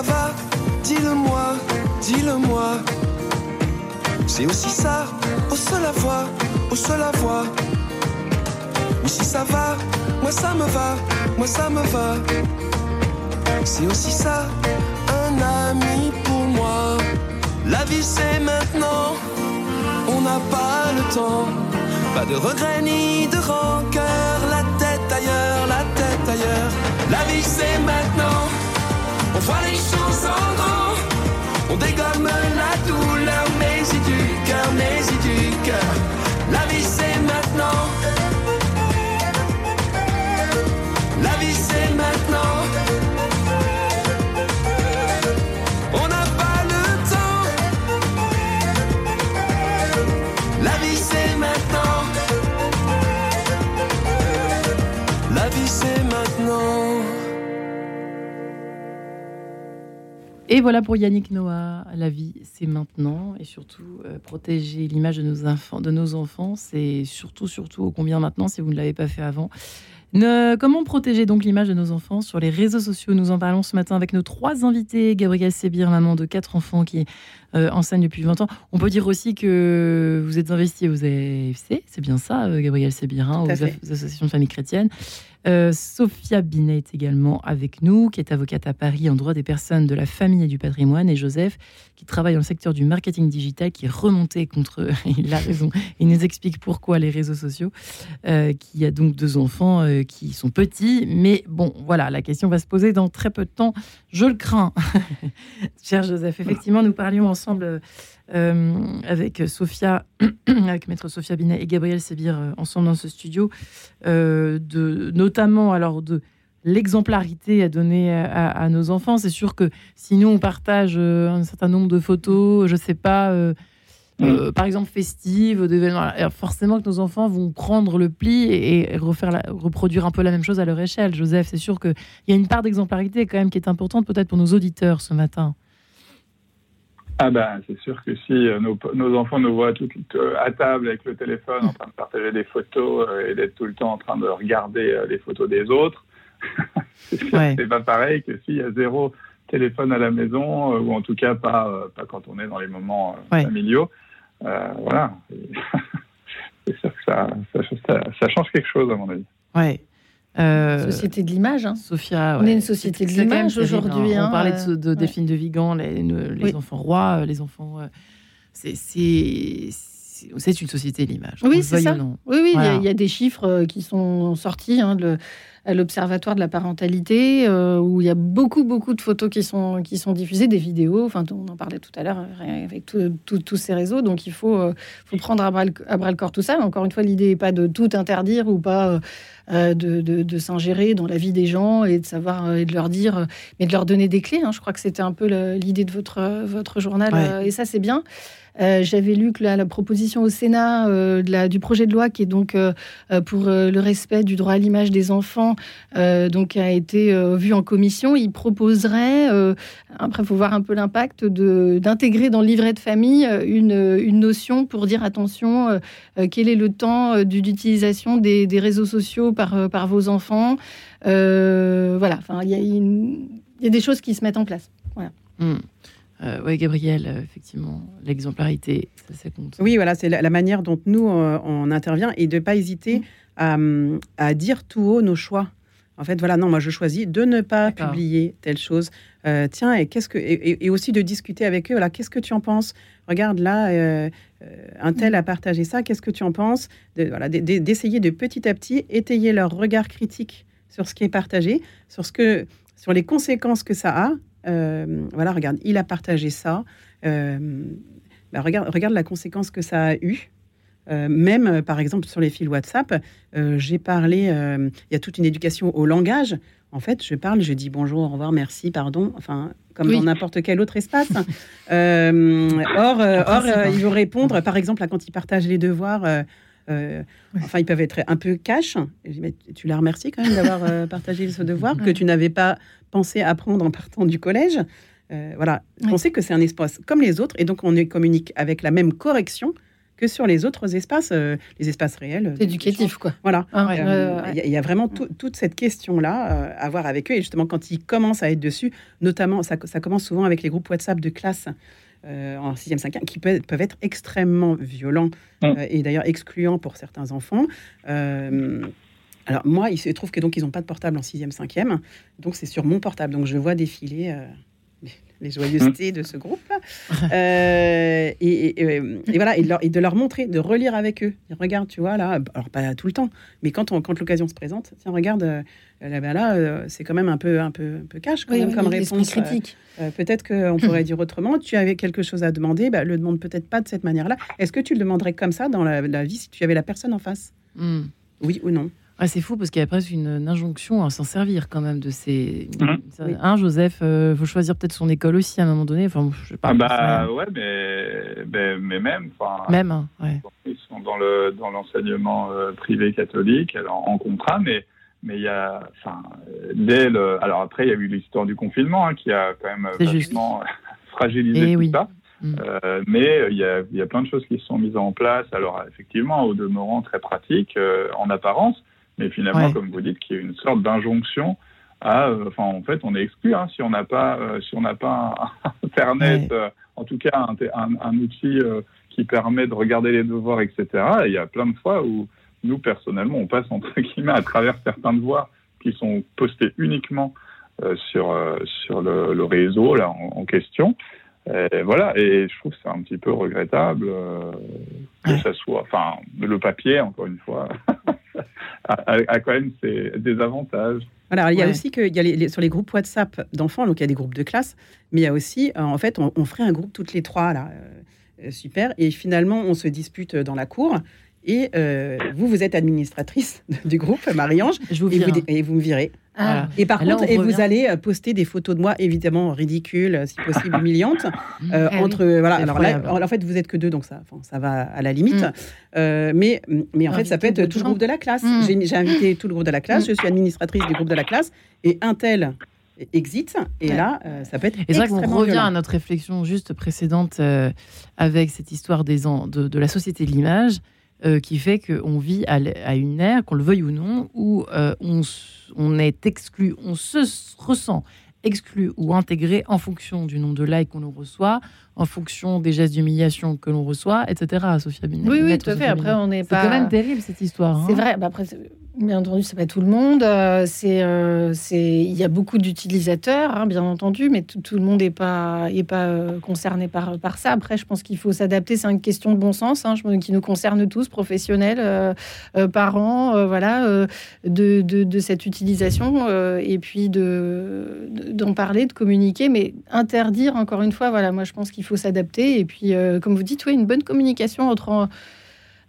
ça va, dis-le-moi, dis-le-moi. C'est aussi ça, au seul à voir, au seul à voir. Mais si ça va, moi ça me va, moi ça me va. C'est aussi ça, un ami pour moi. La vie c'est maintenant, on n'a pas le temps. Pas de regrets ni de rancœur, la tête ailleurs, la tête ailleurs. La vie c'est maintenant, on voit les choses en grand. On dégomme la douleur, Et voilà pour Yannick Noah, la vie c'est maintenant et surtout euh, protéger l'image de nos enfants, de nos enfants, c'est surtout surtout au combien maintenant si vous ne l'avez pas fait avant. Comment protéger donc l'image de nos enfants sur les réseaux sociaux? Nous en parlons ce matin avec nos trois invités. Gabrielle Sébir, maman de quatre enfants qui euh, enseigne depuis 20 ans. On peut dire aussi que vous êtes investi aux AFC, c'est bien ça, euh, Gabrielle Sébir, Tout à aux, associations de familles chrétiennes. Euh, Sophia Binet est également avec nous, qui est avocate à Paris en droit des personnes, de la famille et du patrimoine, et Joseph, qui travaille dans le secteur du marketing digital, qui est remonté contre, il a raison, il nous explique pourquoi les réseaux sociaux, euh, qui a donc deux enfants euh, qui sont petits, mais bon, voilà, la question va se poser dans très peu de temps, je le crains. Cher Joseph, effectivement, nous parlions ensemble euh, avec Sophia, avec maître Sophia Binet et Gabriel Sébir euh, ensemble dans ce studio, euh, de, notamment alors de l'exemplarité à donner à, à nos enfants. C'est sûr que si nous on partage un certain nombre de photos, je sais pas, euh, euh, par exemple festives, d'événements, forcément que nos enfants vont prendre le pli et, et refaire la- reproduire un peu la même chose à leur échelle. Joseph, c'est sûr qu'il y a une part d'exemplarité quand même qui est importante peut-être pour nos auditeurs ce matin. Ah ben, c'est sûr que si euh, nos, nos enfants nous voient tout, euh, à table avec le téléphone en train de partager des photos euh, et d'être tout le temps en train de regarder les photos des autres, c'est Ouais. pas pareil que s'il y a zéro téléphone à la maison, ou en tout cas pas, pas quand on est dans les moments Ouais. familiaux. Euh, voilà. C'est sûr que ça, ça, ça, ça change quelque chose, à mon avis. Ouais. Euh, Société de l'image. hein. Sophia, On est une société de l'image terrible, aujourd'hui, hein. hein, On parlait de, de ouais. Delphine de Vigan, les, ne- les Oui. enfants rois, euh, les enfants. euh, c'est- c'est une société de l'image. Oui, le c'est ça. non. Oui, oui, il y a- Voilà. il y, a des chiffres qui sont sortis hein, à l'Observatoire de la parentalité, euh, où il y a beaucoup, beaucoup de photos qui sont, qui sont diffusées, des vidéos, enfin, on en parlait tout à l'heure euh, avec tous ces réseaux, donc il faut, euh, faut prendre à bras, le, à bras le corps tout ça. Encore une fois, l'idée n'est pas de tout interdire ou pas euh, de, de- de s'ingérer dans la vie des gens et de savoir et de leur dire, mais de leur donner des clés. hein. Je crois que c'était un peu l'idée de votre, votre journal, Ouais. et ça, c'est bien. Euh, J'avais lu que la, la proposition au Sénat euh, de la- du projet de loi qui est donc euh, pour le respect du droit à l'image des enfants, donc a été euh, vu en commission. Il proposerait, euh, après, il faut voir un peu l'impact, de- d'intégrer dans le livret de famille euh, une, une notion pour dire attention, euh, euh, quel est le temps euh, du- d'utilisation des, des réseaux sociaux par, euh, par vos enfants. Euh, voilà, enfin, il y, a une- il y a des choses qui se mettent en place. Voilà. Euh, ouais, Gabriel, euh, effectivement, l'exemplarité, ça, ça compte. Oui, voilà, c'est la, la manière dont nous, euh, on intervient et de ne pas hésiter à, hum, à dire tout haut nos choix. En fait, voilà, non, moi, je choisis de ne pas publier telle chose. Euh, tiens, et qu'est-ce que et, aussi de discuter avec eux. Voilà, qu'est-ce que tu en penses? Regarde là, euh, euh, un tel a partagé ça. Qu'est-ce que tu en penses? De- Voilà, d'essayer de petit à petit étayer leur regard critique sur ce qui est partagé, sur ce que, sur les conséquences que ça a. Euh, voilà, regarde, il a partagé ça. Euh, bah, regarde, regarde la conséquence que ça a eu. Même, par exemple, sur les fils WhatsApp, j'ai parlé, il y a toute une éducation au langage. En fait, je parle, je dis bonjour, au revoir, merci, pardon, enfin, comme dans n'importe quel autre espace. or, or il veut répondre, par exemple, quand il partage les devoirs, enfin, ils peuvent être un peu cash. Mais tu la remercies quand même d'avoir partagé ce devoir que tu n'avais pas pensé apprendre en partant du collège. Euh, voilà, on sait que c'est un espace comme les autres, et donc on communique avec la même correction que sur les autres espaces, euh, les espaces réels. Éducatifs, quoi. Voilà. Ah euh, il y, a vraiment toute cette question-là à voir avec eux. Et justement, quand ils commencent à être dessus, notamment, ça, commence souvent avec les groupes WhatsApp de classe en 6e, 5e, qui peuvent, être extrêmement violents et d'ailleurs excluants pour certains enfants. alors moi, il se trouve que donc ils n'ont pas de portable en 6e, 5e, donc c'est sur mon portable. Donc je vois défiler les joyeusetés de ce groupe. Euh, et, voilà, et de, leur, montrer, de relire avec eux. regarde, tu vois, là, alors pas tout le temps, mais quand, quand l'occasion se présente, tiens, regarde, euh, là, là euh, c'est quand même un peu, un peu, un peu cash quand même, comme réponse. critique. peut-être qu'on pourrait dire autrement, tu avais quelque chose à demander, bah, le demande peut-être pas de cette manière-là. Est-ce que tu le demanderais comme ça dans la, vie si tu avais la personne en face? Hmm. Oui ou non? Ah, c'est fou parce qu'il y a presque une, injonction à s'en servir quand même de ces. Mmh. Hein, Joseph, il euh, faut choisir peut-être son école aussi à un moment donné. Enfin, je sais pas. Ah bah ouais, mais, mais, même. Même, hein, Ils sont dans le dans l'enseignement euh, privé catholique, alors en contrat, mais mais il y a, enfin, dès le, alors après il y a eu l'histoire du confinement hein, qui a quand même vachement fragilisé eh tout ça. Mmh. Euh, mais il y, a, il y, a, plein de choses qui se sont mises en place. Alors effectivement, au demeurant très pratique en apparence, mais finalement, comme vous dites, qu'il y a une sorte d'injonction à, euh, enfin, en fait, on est exclu hein, si on n'a pas, euh, si on n'a pas Internet, euh, en tout cas un, un, outil qui permet de regarder les devoirs, etc. Et il y a plein de fois où nous personnellement, on passe entre guillemets à travers certains devoirs qui sont postés uniquement sur sur le, réseau là en, question. Et voilà, et je trouve que c'est un petit peu regrettable que ça soit, enfin, le papier, encore une fois, a, quand même ses, des avantages. Alors, il y a aussi que y a sur les groupes WhatsApp d'enfants, donc il y a des groupes de classe, mais il y a aussi, euh, en fait, on, ferait un groupe toutes les trois, là, euh, euh, super, et finalement, on se dispute dans la cour. Et vous, vous êtes administratrice du groupe, Marie-Ange, et, vous, et vous me virez. Ah. Et par contre, et vous allez euh, poster des photos de moi, évidemment ridicules, euh, si possible humiliantes, euh, eh entre voilà. Alors là, en fait, vous êtes que deux, donc ça, ça va à la limite. Mm. mais mais en fait, ça peut être tout le groupe de la classe. Mm. J'ai invité tout le groupe de la classe. Mm. Je suis administratrice du groupe de la classe et un tel exit. Et là, ça peut être. Et c'est vrai qu'on revient à notre réflexion juste précédente avec cette histoire des de, de la société de l'image. Euh, qui fait qu'on vit à, une ère, qu'on le veuille ou non, où euh, on, on, est exclu, on se ressent exclu ou intégré en fonction du nombre de likes qu'on reçoit, en fonction des gestes d'humiliation que l'on reçoit, etc. Sophia Binet. Oui, oui, tout à fait. Après, on n'est pas. C'est quand même terrible cette histoire. C'est hein. vrai. Bah, après, Bien entendu, c'est pas tout le monde. Euh, c'est, euh, il y a beaucoup d'utilisateurs, hein, bien entendu, mais tout, le monde n'est pas, est pas euh, concerné par, par ça. Après, je pense qu'il faut s'adapter. C'est une question de bon sens, hein, qui nous concerne tous, professionnels, parents, voilà, de, de, cette utilisation et puis de, d'en parler, de communiquer, mais interdire encore une fois. Voilà, moi, je pense qu'il faut s'adapter. Et puis, comme vous dites, oui, une bonne communication entre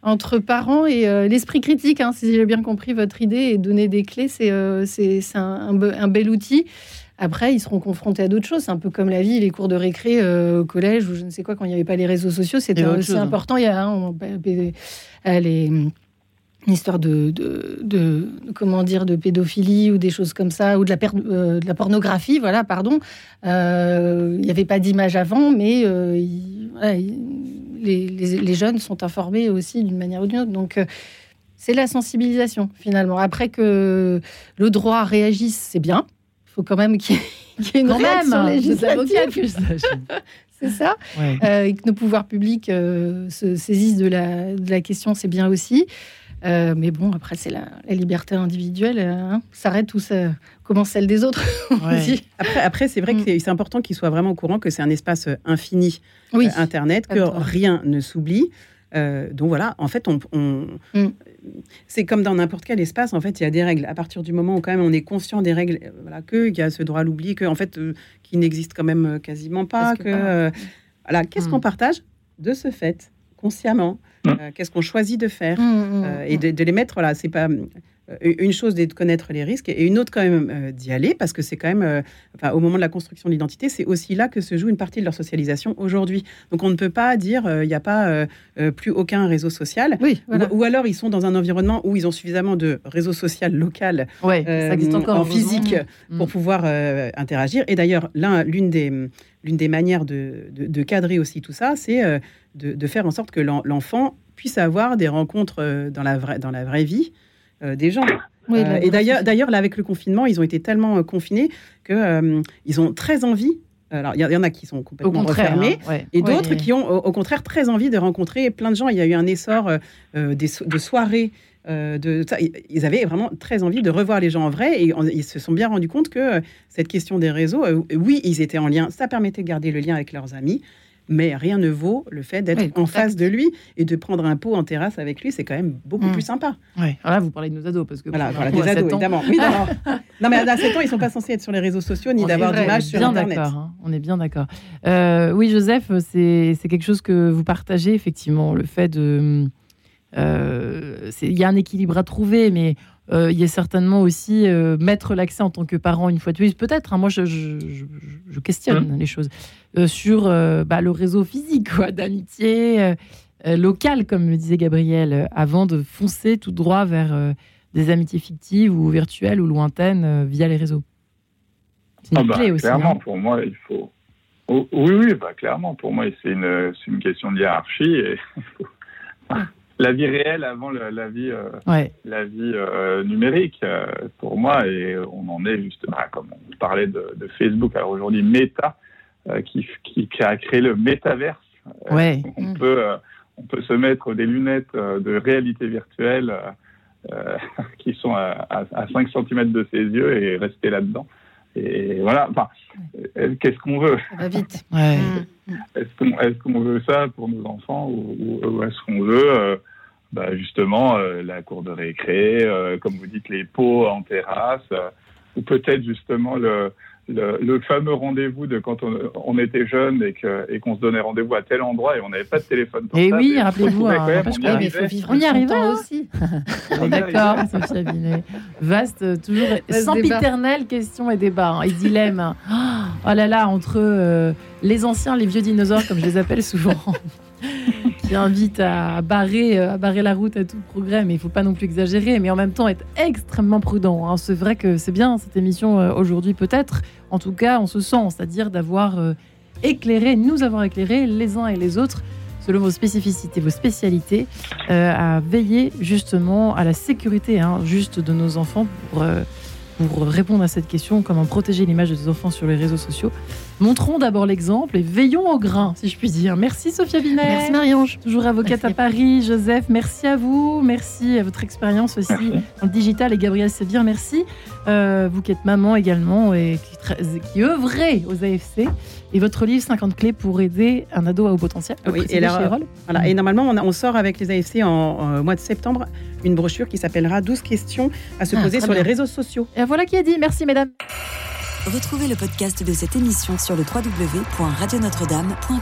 entre parents et euh, l'esprit critique, hein, si j'ai bien compris votre idée, et donner des clés, c'est euh, un, bel outil. Après, ils seront confrontés à d'autres choses. C'est un peu comme la vie, les cours de récré euh, au collège ou je ne sais quoi, quand il n'y avait pas les réseaux sociaux, c'était aussi hein. important. Il y a hein, les, une histoire de, de, comment dire de pédophilie ou des choses comme ça ou de la, de la pornographie voilà pardon il n'y avait pas d'image avant mais les, jeunes sont informés aussi d'une manière ou d'une autre. Donc, euh, c'est la sensibilisation, finalement. Après que le droit réagisse, c'est bien. Il faut quand même qu'il y, ait une quand réaction même, législative. c'est ça. Euh, et que nos pouvoirs publics euh, se saisissent de la, de la question, c'est bien aussi. Mais bon, après, c'est la, liberté individuelle hein, s'arrête où ça commence celle des autres. après, après c'est vrai que mm. c'est important qu'ils soient vraiment au courant que c'est un espace infini oui. Euh, Internet, que rien ne s'oublie. Euh, donc voilà, en fait, on, mm. c'est comme dans n'importe quel espace. En fait, il y a des règles. À partir du moment où quand même on est conscient des règles, euh, voilà, que il y a ce droit à l'oubli, que en fait, qui n'existe quand même quasiment pas. Que, voilà, qu'est-ce mm. qu'on partage de ce fait? Consciemment, mmh. qu'est-ce qu'on choisit de faire, mmh, et de, de, les mettre là. C'est pas euh, une chose de connaître les risques et une autre quand même euh, d'y aller parce que c'est quand même, euh, enfin, au moment de la construction de l'identité, c'est aussi là que se joue une partie de leur socialisation aujourd'hui. Donc on ne peut pas dire il n'y a pas plus aucun réseau social. Oui, ou, alors ils sont dans un environnement où ils ont suffisamment de réseau social local ça existe encore en physique mm. pour pouvoir interagir. Et d'ailleurs, l'une des, l'une des manières de, de, cadrer aussi tout ça, c'est de, de, faire en sorte que l'enfant puisse avoir des rencontres dans la vraie, dans la vraie vie euh, des gens. Euh, et d'ailleurs, d'ailleurs, là, avec le confinement, ils ont été tellement euh, confinés que ils ont très envie alors, il y, en a qui sont complètement refermés hein, et d'autres qui ont, au, contraire, très envie de rencontrer plein de gens. Il y a eu un essor des, de soirées. de, ils avaient vraiment très envie de revoir les gens en vrai et ils se sont bien rendus compte que cette question des réseaux, oui, ils étaient en lien, ça permettait de garder le lien avec leurs amis, mais rien ne vaut le fait d'être en face de lui et de prendre un pot en terrasse avec lui. C'est quand même beaucoup mm. plus sympa. Oui. Alors là, vous parlez de nos ados parce que voilà, voilà des ados évidemment. Oui, non, mais à 7 ans, ils sont pas censés être sur les réseaux sociaux ni d'avoir d'image sur Internet. Hein. on est bien d'accord. Euh, oui, Joseph, c'est quelque chose que vous partagez effectivement, le fait de euh, il y a un équilibre à trouver, mais il y a certainement aussi euh, mettre l'accès en tant que parent une fois de plus. Peut-être, hein, moi je, je, questionne mmh. les choses sur bah, le réseau physique d'amitié locale, comme le disait Gabriel, avant de foncer tout droit vers des amitiés fictives ou virtuelles ou lointaines via les réseaux. C'est une ah bah, clé aussi. Clairement, hein. pour moi, il faut. Oh, oui, oui, bah, clairement, pour moi, c'est une, une, question de hiérarchie. Et la vie réelle avant la vie, euh, la vie euh, numérique, euh, pour moi, et on en est justement, comme on parlait de, Facebook, alors aujourd'hui Meta, qui, qui, a créé le métaverse. Ouais. On, mm. peut, on peut se mettre des lunettes de réalité virtuelle qui sont à, à, 5 cm de ses yeux et rester là-dedans. Et voilà, enfin, qu'est-ce qu'on veut? Ça va vite. Est-ce qu'on veut ça pour nos enfants ou, ou est-ce qu'on veut bah, justement euh, la cour de récré, euh, comme vous dites, les pots en terrasse, euh, ou peut-être justement le, le, fameux rendez-vous de quand on, était jeune et qu'on et se donnait rendez-vous à tel endroit et on n'avait pas de téléphone Et eh oui, rappelez-vous, hein, on, y arrivait hein. aussi. on est d'accord, Sophia Binet. Vaste, toujours sans piternelle question et débat hein, et dilemme. Oh là là, entre les anciens, les vieux dinosaures, comme je les appelle souvent. Qui invite à barrer, euh, à barrer la route à tout progrès, mais il ne faut pas non plus exagérer, mais en même temps être extrêmement prudent. Hein. C'est vrai que c'est bien cette émission euh, aujourd'hui peut-être, en tout cas on se sent, c'est-à-dire d'avoir euh, éclairé, nous avoir éclairé les uns et les autres selon vos spécificités, vos spécialités, à veiller justement à la sécurité hein, juste de nos enfants pour répondre à cette question, comment protéger l'image de ses enfants sur les réseaux sociaux. Montrons d'abord l'exemple et veillons au grain, si je puis dire. Merci Sophia Binet. Merci Marie-Ange. Toujours avocate à Paris. Joseph, merci à vous. Merci à votre expérience aussi dans le digital. Et Gabriel Sévir, merci. Euh, vous qui êtes maman également et qui, qui œuvrez aux AFC. Et votre livre 50 clés pour aider un ado à haut potentiel. Oui, et, voilà, et normalement, on, sort avec les AFC en, mois de septembre une brochure qui s'appellera 12 questions à se ah, poser sur les réseaux sociaux. Et voilà qui est dit. Merci, mesdames. Retrouvez le podcast de cette émission sur le www.radionotre-dame.com.